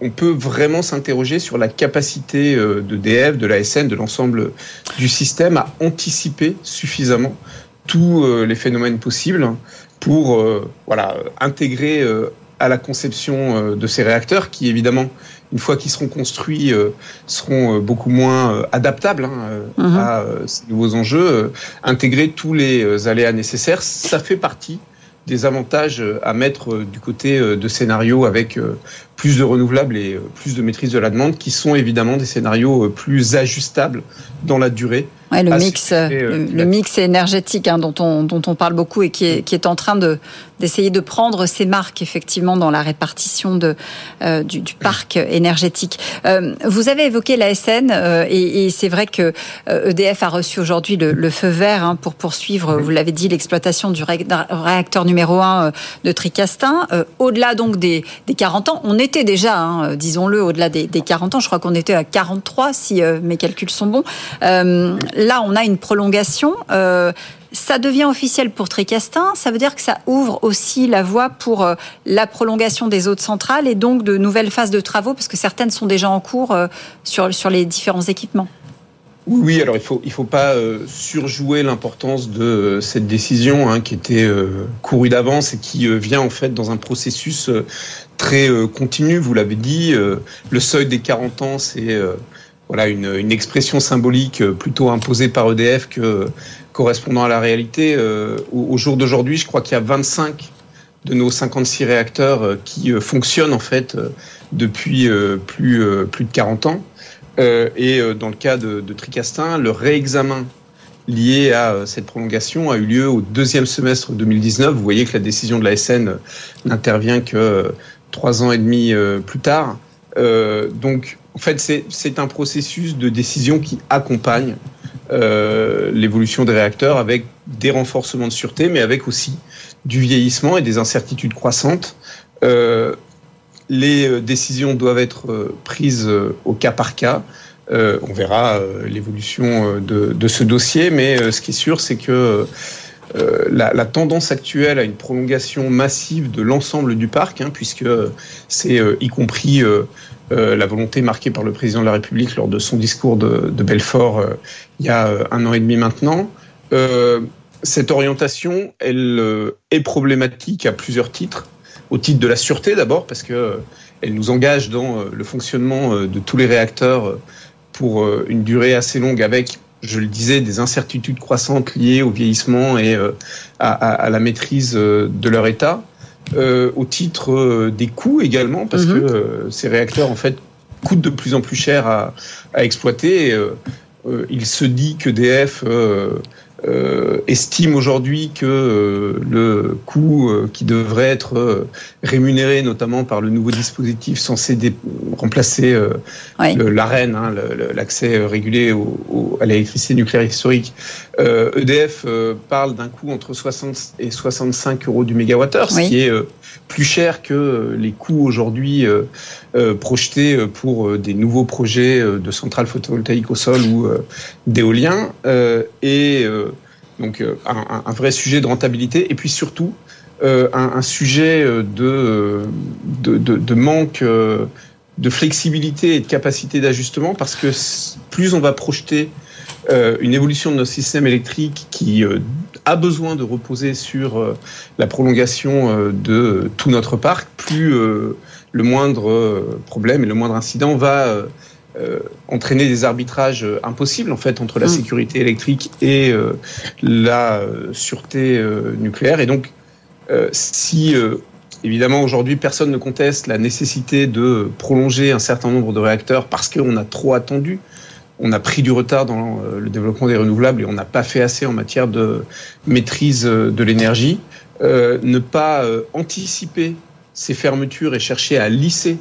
[SPEAKER 13] on peut vraiment s'interroger sur la capacité de DF, de l'ASN, de l'ensemble du système à anticiper suffisamment tous euh, les phénomènes possibles pour euh, voilà, intégrer euh, à la conception de ces réacteurs qui, évidemment, une fois qu'ils seront construits, seront beaucoup moins adaptables hein, mhm. à ces nouveaux enjeux, intégrer tous les aléas nécessaires. Ça fait partie des avantages à mettre du côté de scénarios avec plus de renouvelables et plus de maîtrise de la demande, qui sont évidemment des scénarios plus ajustables dans la durée
[SPEAKER 1] Ouais, le, mix, euh, le, mix énergétique hein, dont, on, dont on parle beaucoup et qui est, qui est en train de, d'essayer de prendre ses marques effectivement dans la répartition de, euh, du, du, parc énergétique. Euh, vous avez évoqué la SN euh, et, et c'est vrai que EDF e a reçu aujourd'hui le, le, feu vert hein, pour poursuivre, vous l'avez dit, l'exploitation du réacteur numéro 1 de Tricastin. au-delà donc des, des, 40 ans, on était déjà, hein, disons-le, au-delà des, des, 40 ans, je crois qu'on était à 43 si mes calculs sont bons là, on a une prolongation. Euh, ça devient officiel pour Tricastin. Ça veut dire que ça ouvre aussi la voie pour euh, la prolongation des autres centrales et donc de nouvelles phases de travaux, parce que certaines sont déjà en cours euh, sur, les différents équipements.
[SPEAKER 13] Oui, alors il faut faut pas surjouer l'importance de cette décision hein, qui était courue d'avance et qui vient en fait dans un processus très continu. Vous l'avez dit, le seuil des 40 ans, c'est voilà une, une, expression symbolique euh, plutôt imposée par EDF que correspondant à la réalité. Euh, au, jour d'aujourd'hui, je crois qu'il y a 25 de nos 56 réacteurs euh, qui fonctionnent en fait depuis plus, plus de 40 ans. et dans le cas de, de, Tricastin, le réexamen lié à cette prolongation a eu lieu au deuxième semestre 2019. Vous voyez que la décision de la SN n'intervient que trois ans et demi plus tard. donc en fait, c'est un processus de décision qui accompagne euh, l'évolution des réacteurs avec des renforcements de sûreté, mais avec aussi du vieillissement et des incertitudes croissantes. Euh, les euh, décisions doivent être prises au cas par cas. on verra l'évolution de, ce dossier, mais ce qui est sûr, c'est que la, la, tendance actuelle à une prolongation massive de l'ensemble du parc, hein, puisque c'est y compris euh, la volonté marquée par le président de la République lors de son discours de, Belfort euh, il y a euh, un an et demi maintenant. cette orientation, elle est problématique à plusieurs titres. Au titre de la sûreté d'abord, parce que elle nous engage dans le fonctionnement de tous les réacteurs pour une durée assez longue avec je le disais, des incertitudes croissantes liées au vieillissement et à, à, la maîtrise de leur état. Euh, au titre euh, des coûts également, parce mhm. que euh, ces réacteurs en fait coûtent de plus en plus cher à, à exploiter. il se dit que DF euh, estime aujourd'hui que euh, le coût euh, qui devrait être rémunéré notamment par le nouveau dispositif censé remplacer l'AREN, hein, l'accès régulé au, à l'électricité nucléaire historique, EDF e parle d'un coût entre 60 et 65 euros du mégawattheure, ce qui est plus cher que les coûts aujourd'hui projetés pour des nouveaux projets de centrales photovoltaïques au sol ou d'éolien. et donc euh, un, vrai sujet de rentabilité. Et puis surtout euh, un, sujet euh, de, de, manque de flexibilité et de capacité d'ajustement parce que plus on va projeter une évolution de nos systèmes électriques qui a besoin de reposer sur la prolongation de tout notre parc, plus le moindre problème et le moindre incident va euh, entraîner des arbitrages euh, impossibles en fait entre la mm. sécurité électrique et euh, la sûreté nucléaire. Et donc, si évidemment aujourd'hui personne ne conteste la nécessité de prolonger un certain nombre de réacteurs parce qu'on a trop attendu, on a pris du retard dans le développement des renouvelables et on n'a pas fait assez en matière de maîtrise de l'énergie. ne pas anticiper ces fermetures et chercher à lisser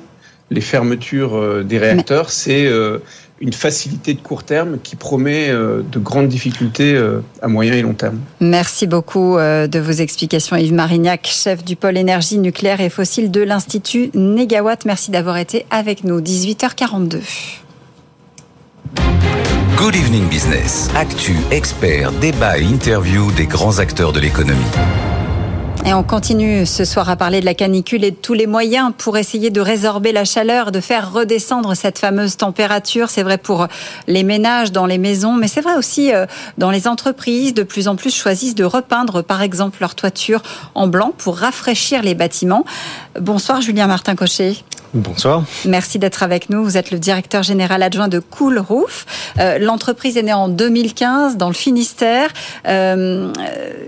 [SPEAKER 13] les fermetures euh, des réacteurs, c'est euh, une facilité de court terme qui promet euh, de grandes difficultés à moyen et long terme.
[SPEAKER 1] Merci beaucoup de vos explications Yves Marignac, chef du pôle énergie nucléaire et fossile de l'Institut Négawatt. Merci d'avoir été avec nous. 18h42.
[SPEAKER 5] Good evening business. Actu, expert, débat et interview des grands acteurs de l'économie.
[SPEAKER 1] Et on continue ce soir à parler de la canicule et de tous les moyens pour essayer de résorber la chaleur, de faire redescendre cette fameuse température. C'est vrai pour les ménages dans les maisons, mais c'est vrai aussi euh, dans les entreprises. De plus en plus choisissent de repeindre, par exemple, leur toiture en blanc pour rafraîchir les bâtiments. Bonsoir Julien Martin Cochet.
[SPEAKER 14] Bonsoir.
[SPEAKER 1] Merci d'être avec nous. Vous êtes le directeur général adjoint de Cool Roof. Euh, l'entreprise est née en 2015 dans le Finistère. Euh,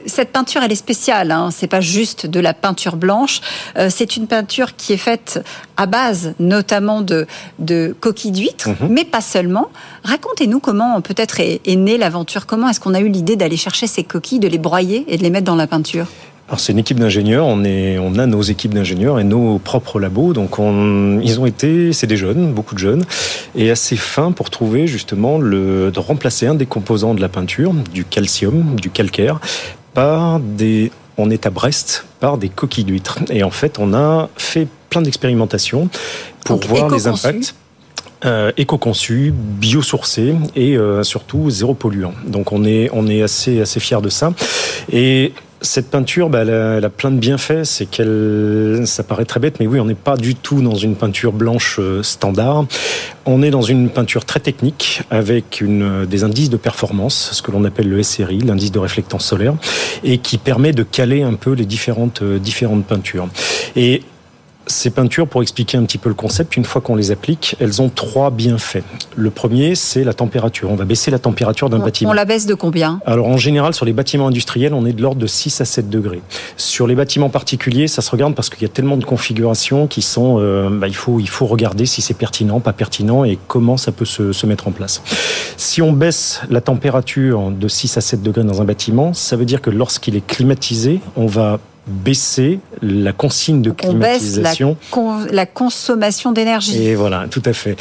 [SPEAKER 1] cette peinture, elle est spéciale. Hein. C'est pas juste de la peinture blanche. Euh, c'est une peinture qui est faite à base notamment de, de coquilles d'huîtres, mhm. mais pas seulement. Racontez-nous comment peut-être est, est née l'aventure. Comment est-ce qu'on a eu l'idée d'aller chercher ces coquilles, de les broyer et de les mettre dans la peinture?
[SPEAKER 14] Alors c'est une équipe d'ingénieurs, on, est, on a nos équipes d'ingénieurs et nos propres labos. Donc on, ils ont été, c'est des jeunes, beaucoup de jeunes, et assez fins pour trouver justement le, de remplacer un des composants de la peinture, du calcium, du calcaire, par des, on est à Brest, par des coquilles d'huîtres. Et en fait, on a fait plein d'expérimentations pour voir les impacts. Euh, éco-conçu, biosourcé et euh, surtout zéro polluant. Donc on est on est assez assez fier de ça. Et cette peinture, bah, elle, a, plein de bienfaits. C'est qu'elle, ça paraît très bête, mais oui, on n'est pas du tout dans une peinture blanche euh, standard. On est dans une peinture très technique avec une, des indices de performance, ce que l'on appelle le SRI, l'indice de réflectance solaire, et qui permet de caler un peu les différentes, euh, peintures. Ces peintures, pour expliquer un petit peu le concept, une fois qu'on les applique, elles ont trois bienfaits. Le premier, c'est la température. On va baisser la température d'un bâtiment.
[SPEAKER 1] On la baisse de combien?
[SPEAKER 14] Alors en général, sur les bâtiments industriels, on est de l'ordre de 6 à 7 degrés. Sur les bâtiments particuliers, ça se regarde parce qu'il y a tellement de configurations qui sont... Euh, bah, il, faut, il faut regarder si c'est pertinent, pas pertinent et comment ça peut se, se mettre en place. Si on baisse la température de 6 à 7 degrés dans un bâtiment, ça veut dire que lorsqu'il est climatisé, on va baisser la consigne de climatisation.
[SPEAKER 1] On baisse la, consommation d'énergie.
[SPEAKER 14] Et voilà, tout à fait.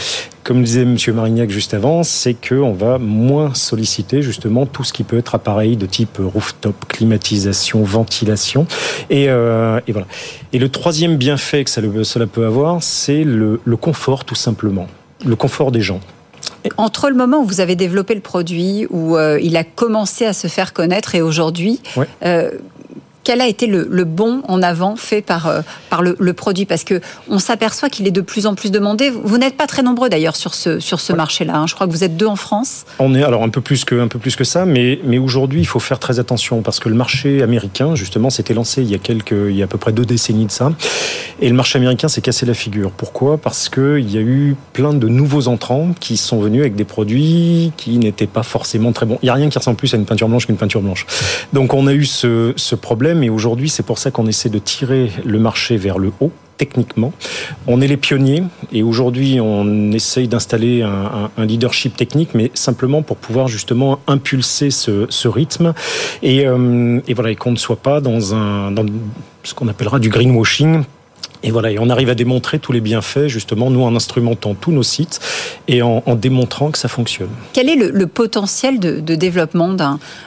[SPEAKER 14] Comme disait M. Marignac juste avant, c'est qu'on va moins solliciter justement tout ce qui peut être appareil de type rooftop, climatisation, ventilation. Et, euh, et voilà. Et le troisième bienfait que cela peut avoir, c'est le, confort tout simplement. Le confort des gens.
[SPEAKER 1] Entre le moment où vous avez développé le produit, où euh, il a commencé à se faire connaître et aujourd'hui, euh, quel a été le, bon en avant fait par, euh, par le, produit Parce que on s'aperçoit qu'il est de plus en plus demandé. Vous n'êtes pas très nombreux d'ailleurs sur ce, sur ce marché-là. Hein. Je crois que vous êtes deux en France.
[SPEAKER 14] On est alors un peu plus que, un peu plus que ça, mais, mais aujourd'hui, il faut faire très attention parce que le marché américain, justement, s'était lancé il y, a quelques, il y a à peu près deux décennies de ça. Et le marché américain s'est cassé la figure. Pourquoi? Parce qu'il y a eu plein de nouveaux entrants qui sont venus avec des produits qui n'étaient pas forcément très bons. Il n'y a rien qui ressemble plus à une peinture blanche qu'une peinture blanche. Donc on a eu ce, ce problème et aujourd'hui c'est pour ça qu'on essaie de tirer le marché vers le haut techniquement. On est les pionniers et aujourd'hui on essaye d'installer un, leadership technique, mais simplement pour pouvoir justement impulser ce, rythme et, euh, et voilà et qu'on ne soit pas dans dans ce qu'on appellera du greenwashing et voilà, et on arrive à démontrer tous les bienfaits, justement, nous en instrumentant tous nos sites et en, en démontrant que ça fonctionne.
[SPEAKER 1] Quel est le, le potentiel de, de développement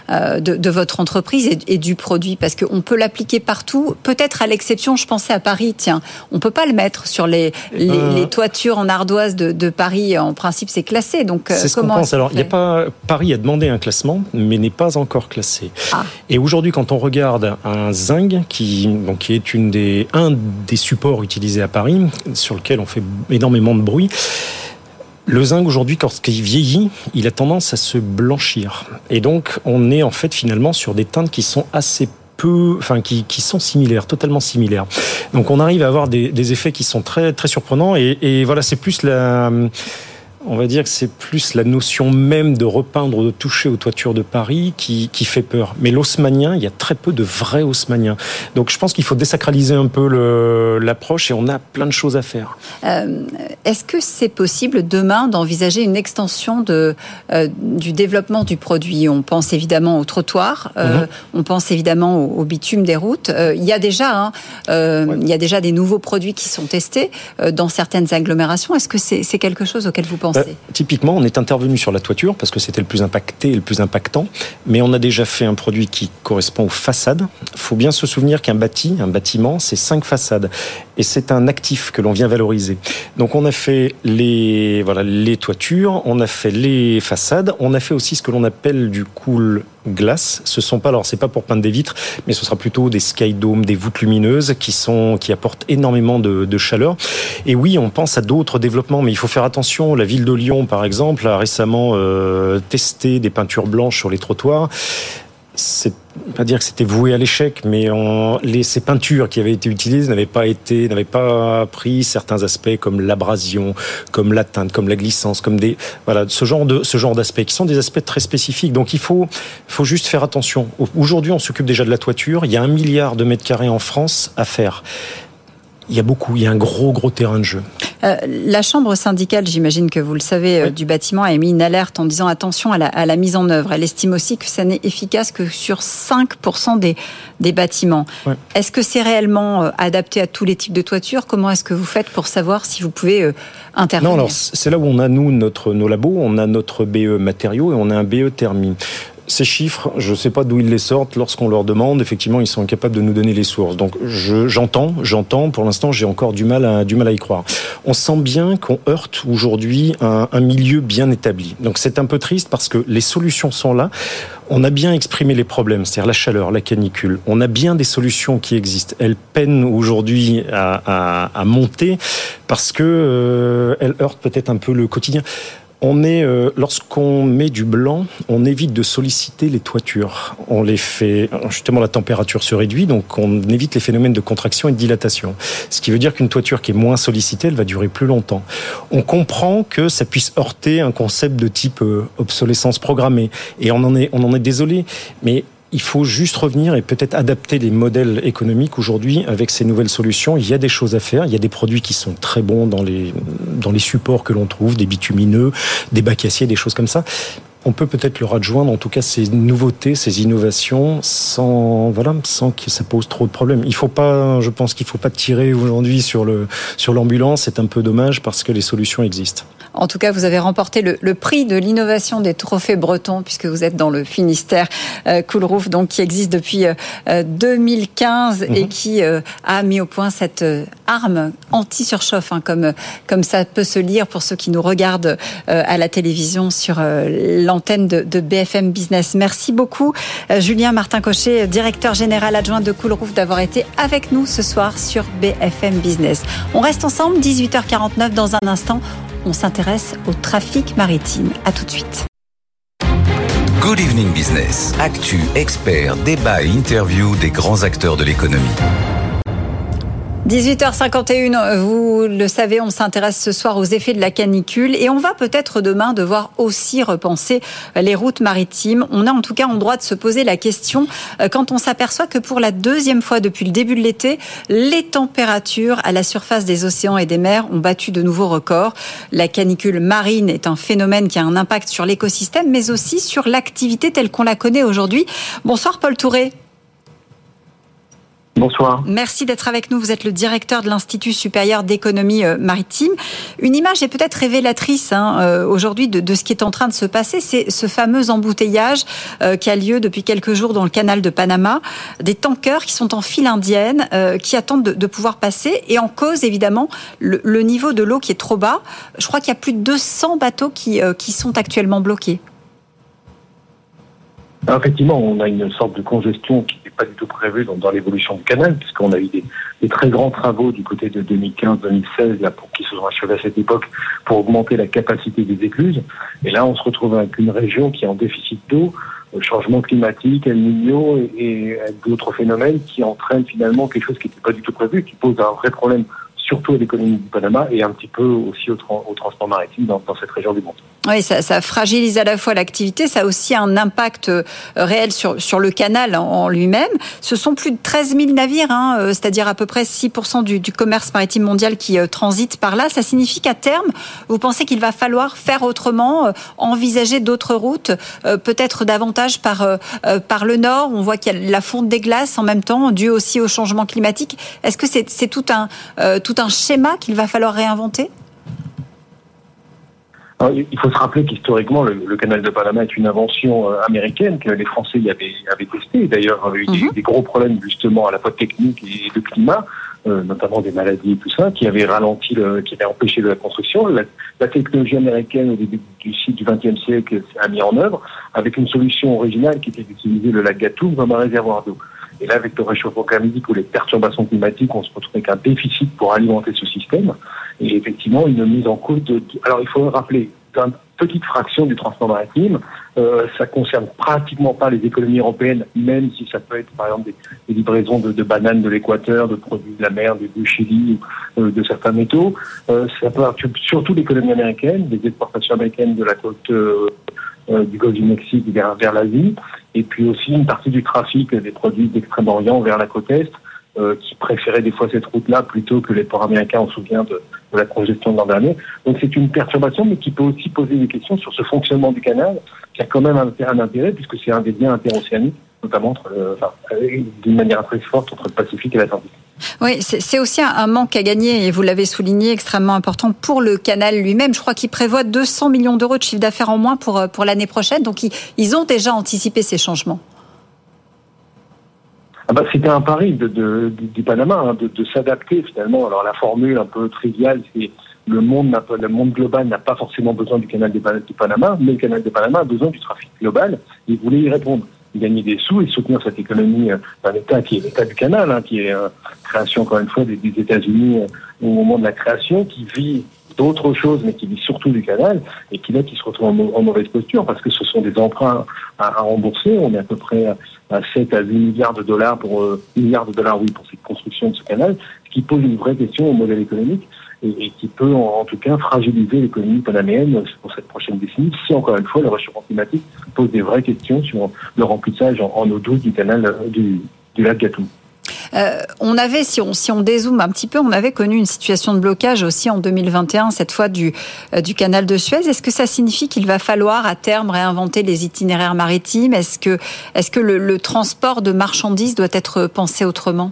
[SPEAKER 1] euh, de, de, votre entreprise et, et, du produit? Parce qu'on peut l'appliquer partout, peut-être à l'exception, je pensais à Paris, tiens, on peut pas le mettre sur les, les, euh... les toitures en ardoise de, de, Paris, en principe c'est classé. Donc,
[SPEAKER 14] euh, c'est ce qu'on pense. Alors, il y a pas, Paris a demandé un classement, mais n'est pas encore classé. Ah. Et aujourd'hui, quand on regarde un zinc, qui, donc, qui est une des, un des supports utilisé à Paris, sur lequel on fait énormément de bruit. Le zinc aujourd'hui, quand il vieillit, il a tendance à se blanchir. Et donc, on est en fait finalement sur des teintes qui sont assez peu, enfin qui, qui, sont similaires, totalement similaires. Donc on arrive à avoir des, des effets qui sont très très surprenants et, et voilà, c'est plus la on va dire que c'est plus la notion même de repeindre, de toucher aux toitures de Paris qui, qui fait peur. Mais l'haussmanien, il y a très peu de vrais haussmanniens. Donc je pense qu'il faut désacraliser un peu l'approche et on a plein de choses à faire.
[SPEAKER 1] Euh, Est-ce que c'est possible demain d'envisager une extension de, euh, du développement du produit? On pense évidemment au trottoir, euh, mm -hmm. on pense évidemment au, au bitume des routes. Il y a déjà, hein, ouais. il y a déjà des nouveaux produits qui sont testés dans certaines agglomérations. Est-ce que c'est quelque chose auquel vous pensez?
[SPEAKER 14] Euh, typiquement, on est intervenu sur la toiture parce que c'était le plus impacté et le plus impactant, mais on a déjà fait un produit qui correspond aux façades. Il faut bien se souvenir qu'un bâti, un bâtiment, c'est cinq façades et c'est un actif que l'on vient valoriser. Donc on a fait les voilà les toitures, on a fait les façades, on a fait aussi ce que l'on appelle du cool glace. Ce sont pas alors c'est pas pour peindre des vitres, mais ce sera plutôt des sky domes, des voûtes lumineuses qui sont qui apportent énormément de, chaleur. Et oui, on pense à d'autres développements, mais il faut faire attention. La ville de Lyon, par exemple, a récemment euh, testé des peintures blanches sur les trottoirs pas dire que c'était voué à l'échec, mais on, les, ces peintures qui avaient été utilisées n'avaient pas été, n'avaient pas pris certains aspects comme l'abrasion, comme la teinte, comme la glissance, comme des, voilà, ce genre de, ce genre d'aspects qui sont des aspects très spécifiques. Donc il faut, faut juste faire attention. Aujourd'hui, on s'occupe déjà de la toiture. Il y a un milliard de mètres carrés en France à faire il y a beaucoup, il y a un gros, gros terrain de jeu.
[SPEAKER 1] Euh, la chambre syndicale, j'imagine que vous le savez, euh, oui. du bâtiment a émis une alerte en disant attention à la, à la, mise en œuvre. Elle estime aussi que ça n'est efficace que sur 5% des, des bâtiments. Oui. Est-ce que c'est réellement euh, adapté à tous les types de toitures? Comment est-ce que vous faites pour savoir si vous pouvez intervenir?
[SPEAKER 14] Non, alors c'est là où on a, nous, notre, nos labos, on a notre BE matériaux et on a un BE thermie ces chiffres, je ne sais pas d'où ils les sortent. Lorsqu'on leur demande, effectivement, ils sont incapables de nous donner les sources. Donc, j'entends, je, j'entends. Pour l'instant, j'ai encore du mal, à, du mal à y croire. On sent bien qu'on heurte aujourd'hui un, milieu bien établi. Donc, c'est un peu triste parce que les solutions sont là. On a bien exprimé les problèmes, c'est-à-dire la chaleur, la canicule. On a bien des solutions qui existent. Elles peinent aujourd'hui à, à, à, monter parce que euh, elles heurtent peut-être un peu le quotidien on est euh, lorsqu'on met du blanc, on évite de solliciter les toitures. On les fait justement la température se réduit, donc on évite les phénomènes de contraction et de dilatation. Ce qui veut dire qu'une toiture qui est moins sollicitée, elle va durer plus longtemps. On comprend que ça puisse heurter un concept de type euh, obsolescence programmée, et on en est on en est désolé, mais il faut juste revenir et peut-être adapter les modèles économiques aujourd'hui avec ces nouvelles solutions. Il y a des choses à faire. Il y a des produits qui sont très bons dans les, dans les supports que l'on trouve, des bitumineux, des bacs aciers, des choses comme ça on peut peut-être leur adjoindre en tout cas ces nouveautés, ces innovations sans voilà sans que ça pose trop de problèmes. Il faut pas, je pense qu'il faut pas tirer aujourd'hui sur le sur l'ambulance. C'est un peu dommage parce que les solutions existent.
[SPEAKER 1] En tout cas, vous avez remporté le, le prix de l'innovation des trophées bretons puisque vous êtes dans le Finistère euh, Cool Roof, donc qui existe depuis euh, 2015 mmh. et qui euh, a mis au point cette euh, arme anti-surchauffe, hein, comme comme ça peut se lire pour ceux qui nous regardent euh, à la télévision sur euh, l'antenne de, de, BFM Business. Merci beaucoup, Julien Martin Cochet, directeur général adjoint de Cool Roof, d'avoir été avec nous ce soir sur BFM Business. On reste ensemble, 18h49 dans un instant on s'intéresse au trafic maritime. À tout de suite.
[SPEAKER 5] Good Evening Business. Actu, expert, débat et interview des grands acteurs de l'économie.
[SPEAKER 1] 18h51, vous le savez, on s'intéresse ce soir aux effets de la canicule et on va peut-être demain devoir aussi repenser les routes maritimes. On a en tout cas en droit de se poser la question euh, quand on s'aperçoit que pour la deuxième fois depuis le début de l'été, les températures à la surface des océans et des mers ont battu de nouveaux records. La canicule marine est un phénomène qui a un impact sur l'écosystème mais aussi sur l'activité telle qu'on la connaît aujourd'hui. Bonsoir Paul Touré.
[SPEAKER 15] Bonsoir.
[SPEAKER 1] Merci d'être avec nous. Vous êtes le directeur de l'Institut supérieur d'économie euh, maritime. Une image est peut-être révélatrice hein, euh, aujourd'hui de, ce qui est en train de se passer. C'est ce fameux embouteillage euh, qui a lieu depuis quelques jours dans le canal de Panama. Des tankers qui sont en file indienne, qui attendent de, pouvoir passer. Et en cause, évidemment, le, niveau de l'eau qui est trop bas. Je crois qu'il y a plus de 200 bateaux qui, qui sont actuellement bloqués.
[SPEAKER 15] Effectivement, on a une sorte de congestion qui pas du tout prévu dans, l'évolution du canal, puisqu'on a eu des, très grands travaux du côté de 2015-2016 pour qui se sont achevés à cette époque pour augmenter la capacité des écluses. Et là, on se retrouve avec une région qui est en déficit d'eau, euh, changement climatique, El et, et d'autres phénomènes qui entraînent finalement quelque chose qui n'était pas du tout prévu, qui pose un vrai problème surtout à l'économie du Panama et un petit peu aussi au, transport maritime dans, cette région du monde.
[SPEAKER 1] Oui, ça, fragilise à la fois l'activité, ça a aussi un impact euh, réel sur, sur le canal en, lui-même. Ce sont plus de 13 000 navires, hein, euh, c'est-à-dire à peu près 6 du, du, commerce maritime mondial qui euh, transite par là. Ça signifie qu'à terme, vous pensez qu'il va falloir faire autrement, envisager d'autres routes, peut-être davantage par, par le nord? On voit qu'il y a la fonte des glaces en même temps, due aussi au changement climatique. Est-ce que c'est tout un, tout un schéma qu'il va falloir réinventer?
[SPEAKER 15] Il faut se rappeler qu'historiquement, le, canal de Panama est une invention euh, américaine que les Français y avaient, avaient testé. D'ailleurs, il y a eu mhm. des, gros problèmes justement à la fois techniques et de climat, euh, notamment des maladies et tout ça, qui avaient ralenti, le, qui avaient empêché la construction. La, technologie américaine au début du cycle du XXe siècle a mis en œuvre avec une solution originale qui était d'utiliser le lac Gatun comme un réservoir d'eau. Et là, avec le réchauffement climatique ou les perturbations climatiques, on se retrouve avec un déficit pour alimenter ce système. Et effectivement, une mise en cause de... Alors, il faut rappeler, une petite fraction du transport maritime, euh, ça concerne pratiquement pas les économies européennes, même si ça peut être, par exemple, des, livraisons de, bananes de l'Équateur, de produits de la mer, du, Chili, euh, de certains métaux. Euh, ça peut surtout l'économie américaine, des exportations américaines de la côte euh, du Golfe du Mexique vers, vers l'Asie, et puis aussi une partie du trafic des produits d'Extrême-Orient vers la côte Est, euh, qui préféraient des fois cette route-là plutôt que les ports américains, on se souvient de, la congestion de l'an dernier. Donc c'est une perturbation, mais qui peut aussi poser des questions sur ce fonctionnement du canal, qui a quand même un, un intérêt, puisque c'est un des liens interoceaniques, notamment d'une manière très forte entre le Pacifique et l'Atlantique.
[SPEAKER 1] Oui, c'est aussi un manque à gagner, et vous l'avez souligné, extrêmement important pour le canal lui-même. Je crois qu'il prévoit 200 millions d'euros de chiffre d'affaires en moins pour, euh, pour l'année prochaine. Donc, ils, ont déjà anticipé ces changements.
[SPEAKER 15] Ah bah, C'était un pari de, du Panama, hein, de, s'adapter finalement. Alors, la formule un peu triviale, c'est le monde, le monde global n'a pas forcément besoin du canal du Panama, mais le canal de Panama a besoin du trafic global. Ils voulaient y répondre gagner des sous et soutenir cette économie euh, d'un État qui est l'État du canal, hein, qui est euh, création encore une fois des, États-Unis euh, au moment de la création, qui vit d'autres choses, mais qui vit surtout du canal, et qui là qui se retrouve en, mauvaise posture parce que ce sont des emprunts à, rembourser. On est à peu près à 7 à 8 milliards de dollars pour milliards de dollars, oui, pour cette construction de ce canal, ce qui pose une vraie question au modèle économique et, qui peut en, tout cas fragiliser l'économie panaméenne pour cette prochaine décennie si encore une fois le réchauffement climatique pose des vraies questions sur le remplissage en, eau douce du canal euh, du, lac Gatun.
[SPEAKER 1] Euh, on avait, si on, si on dézoome un petit peu, on avait connu une situation de blocage aussi en 2021, cette fois du, euh, du canal de Suez. Est-ce que ça signifie qu'il va falloir à terme réinventer les itinéraires maritimes? Est-ce que, est que le, transport de marchandises doit être pensé autrement?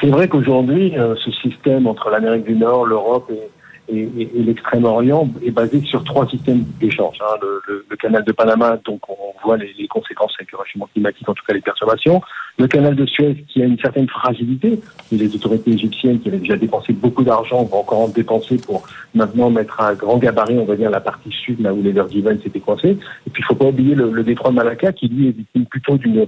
[SPEAKER 15] C'est vrai qu'aujourd'hui, euh, ce système entre l'Amérique du Nord, l'Europe et, l'Extrême-Orient est basé sur trois systèmes d'échange. Hein. Le, canal de Panama, donc on voit les, conséquences avec le réchauffement climatique, en tout cas les perturbations. Le canal de Suez, qui a une certaine fragilité, et les autorités égyptiennes qui avaient déjà dépensé beaucoup d'argent vont encore en dépenser pour maintenant mettre à grand gabarit, on va dire, la partie sud, là où les Verdivan s'étaient coincés. Et puis il faut pas oublier le, le détroit de Malacca, qui lui est victime plutôt d'une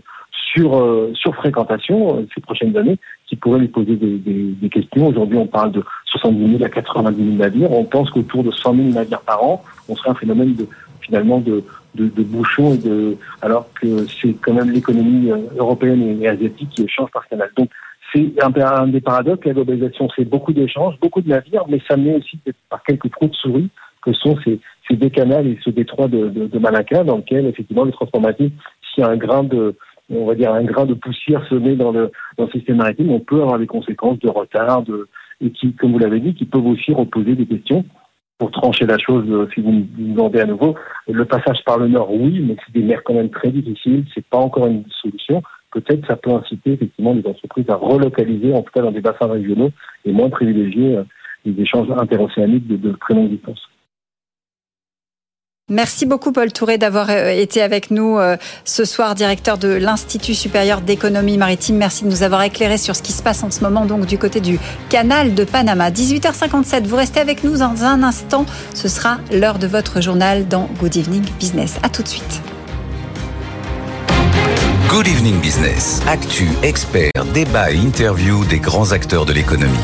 [SPEAKER 15] sur euh, surfréquentation euh, ces prochaines années qui pourrait lui poser des, questions. Aujourd'hui, on parle de 70 000 à 90 000 navires. On pense qu'autour de 100 000 navires par an, on serait un phénomène de finalement de, bouchons et de alors que c'est quand même l'économie euh, européenne et asiatique qui échange par canal. Donc c'est un, des paradoxes. La globalisation, c'est beaucoup d'échanges, beaucoup de navires, mais ça met aussi par quelques trous de souris que sont ces, ces deux canaux et ce détroit de, de, Malacca, dans lequel effectivement le transport maritime, s'il y a un grain de on va dire un grain de poussière semé dans le, dans le système maritime, on peut avoir des conséquences de retard, de, et qui, comme vous l'avez dit, qui peuvent aussi reposer des questions. Pour trancher la chose, euh, si vous me demandez à nouveau, le passage par le nord, oui, mais c'est des mers quand même très difficiles, c'est pas encore une solution. Peut-être ça peut inciter effectivement les entreprises à relocaliser, en tout cas dans des bassins régionaux, et moins privilégier euh, les échanges interocéaniques de, de très longue distance.
[SPEAKER 1] Merci beaucoup Paul Touré d'avoir euh, été avec nous euh, ce soir, directeur de l'Institut supérieur d'économie maritime. Merci de nous avoir éclairé sur ce qui se passe en ce moment donc du côté du canal de Panama. 18h57, vous restez avec nous dans un instant. Ce sera l'heure de votre journal dans Good Evening Business. À tout de suite.
[SPEAKER 5] Good Evening Business. Actu, experts, débat et interview des grands acteurs de l'économie.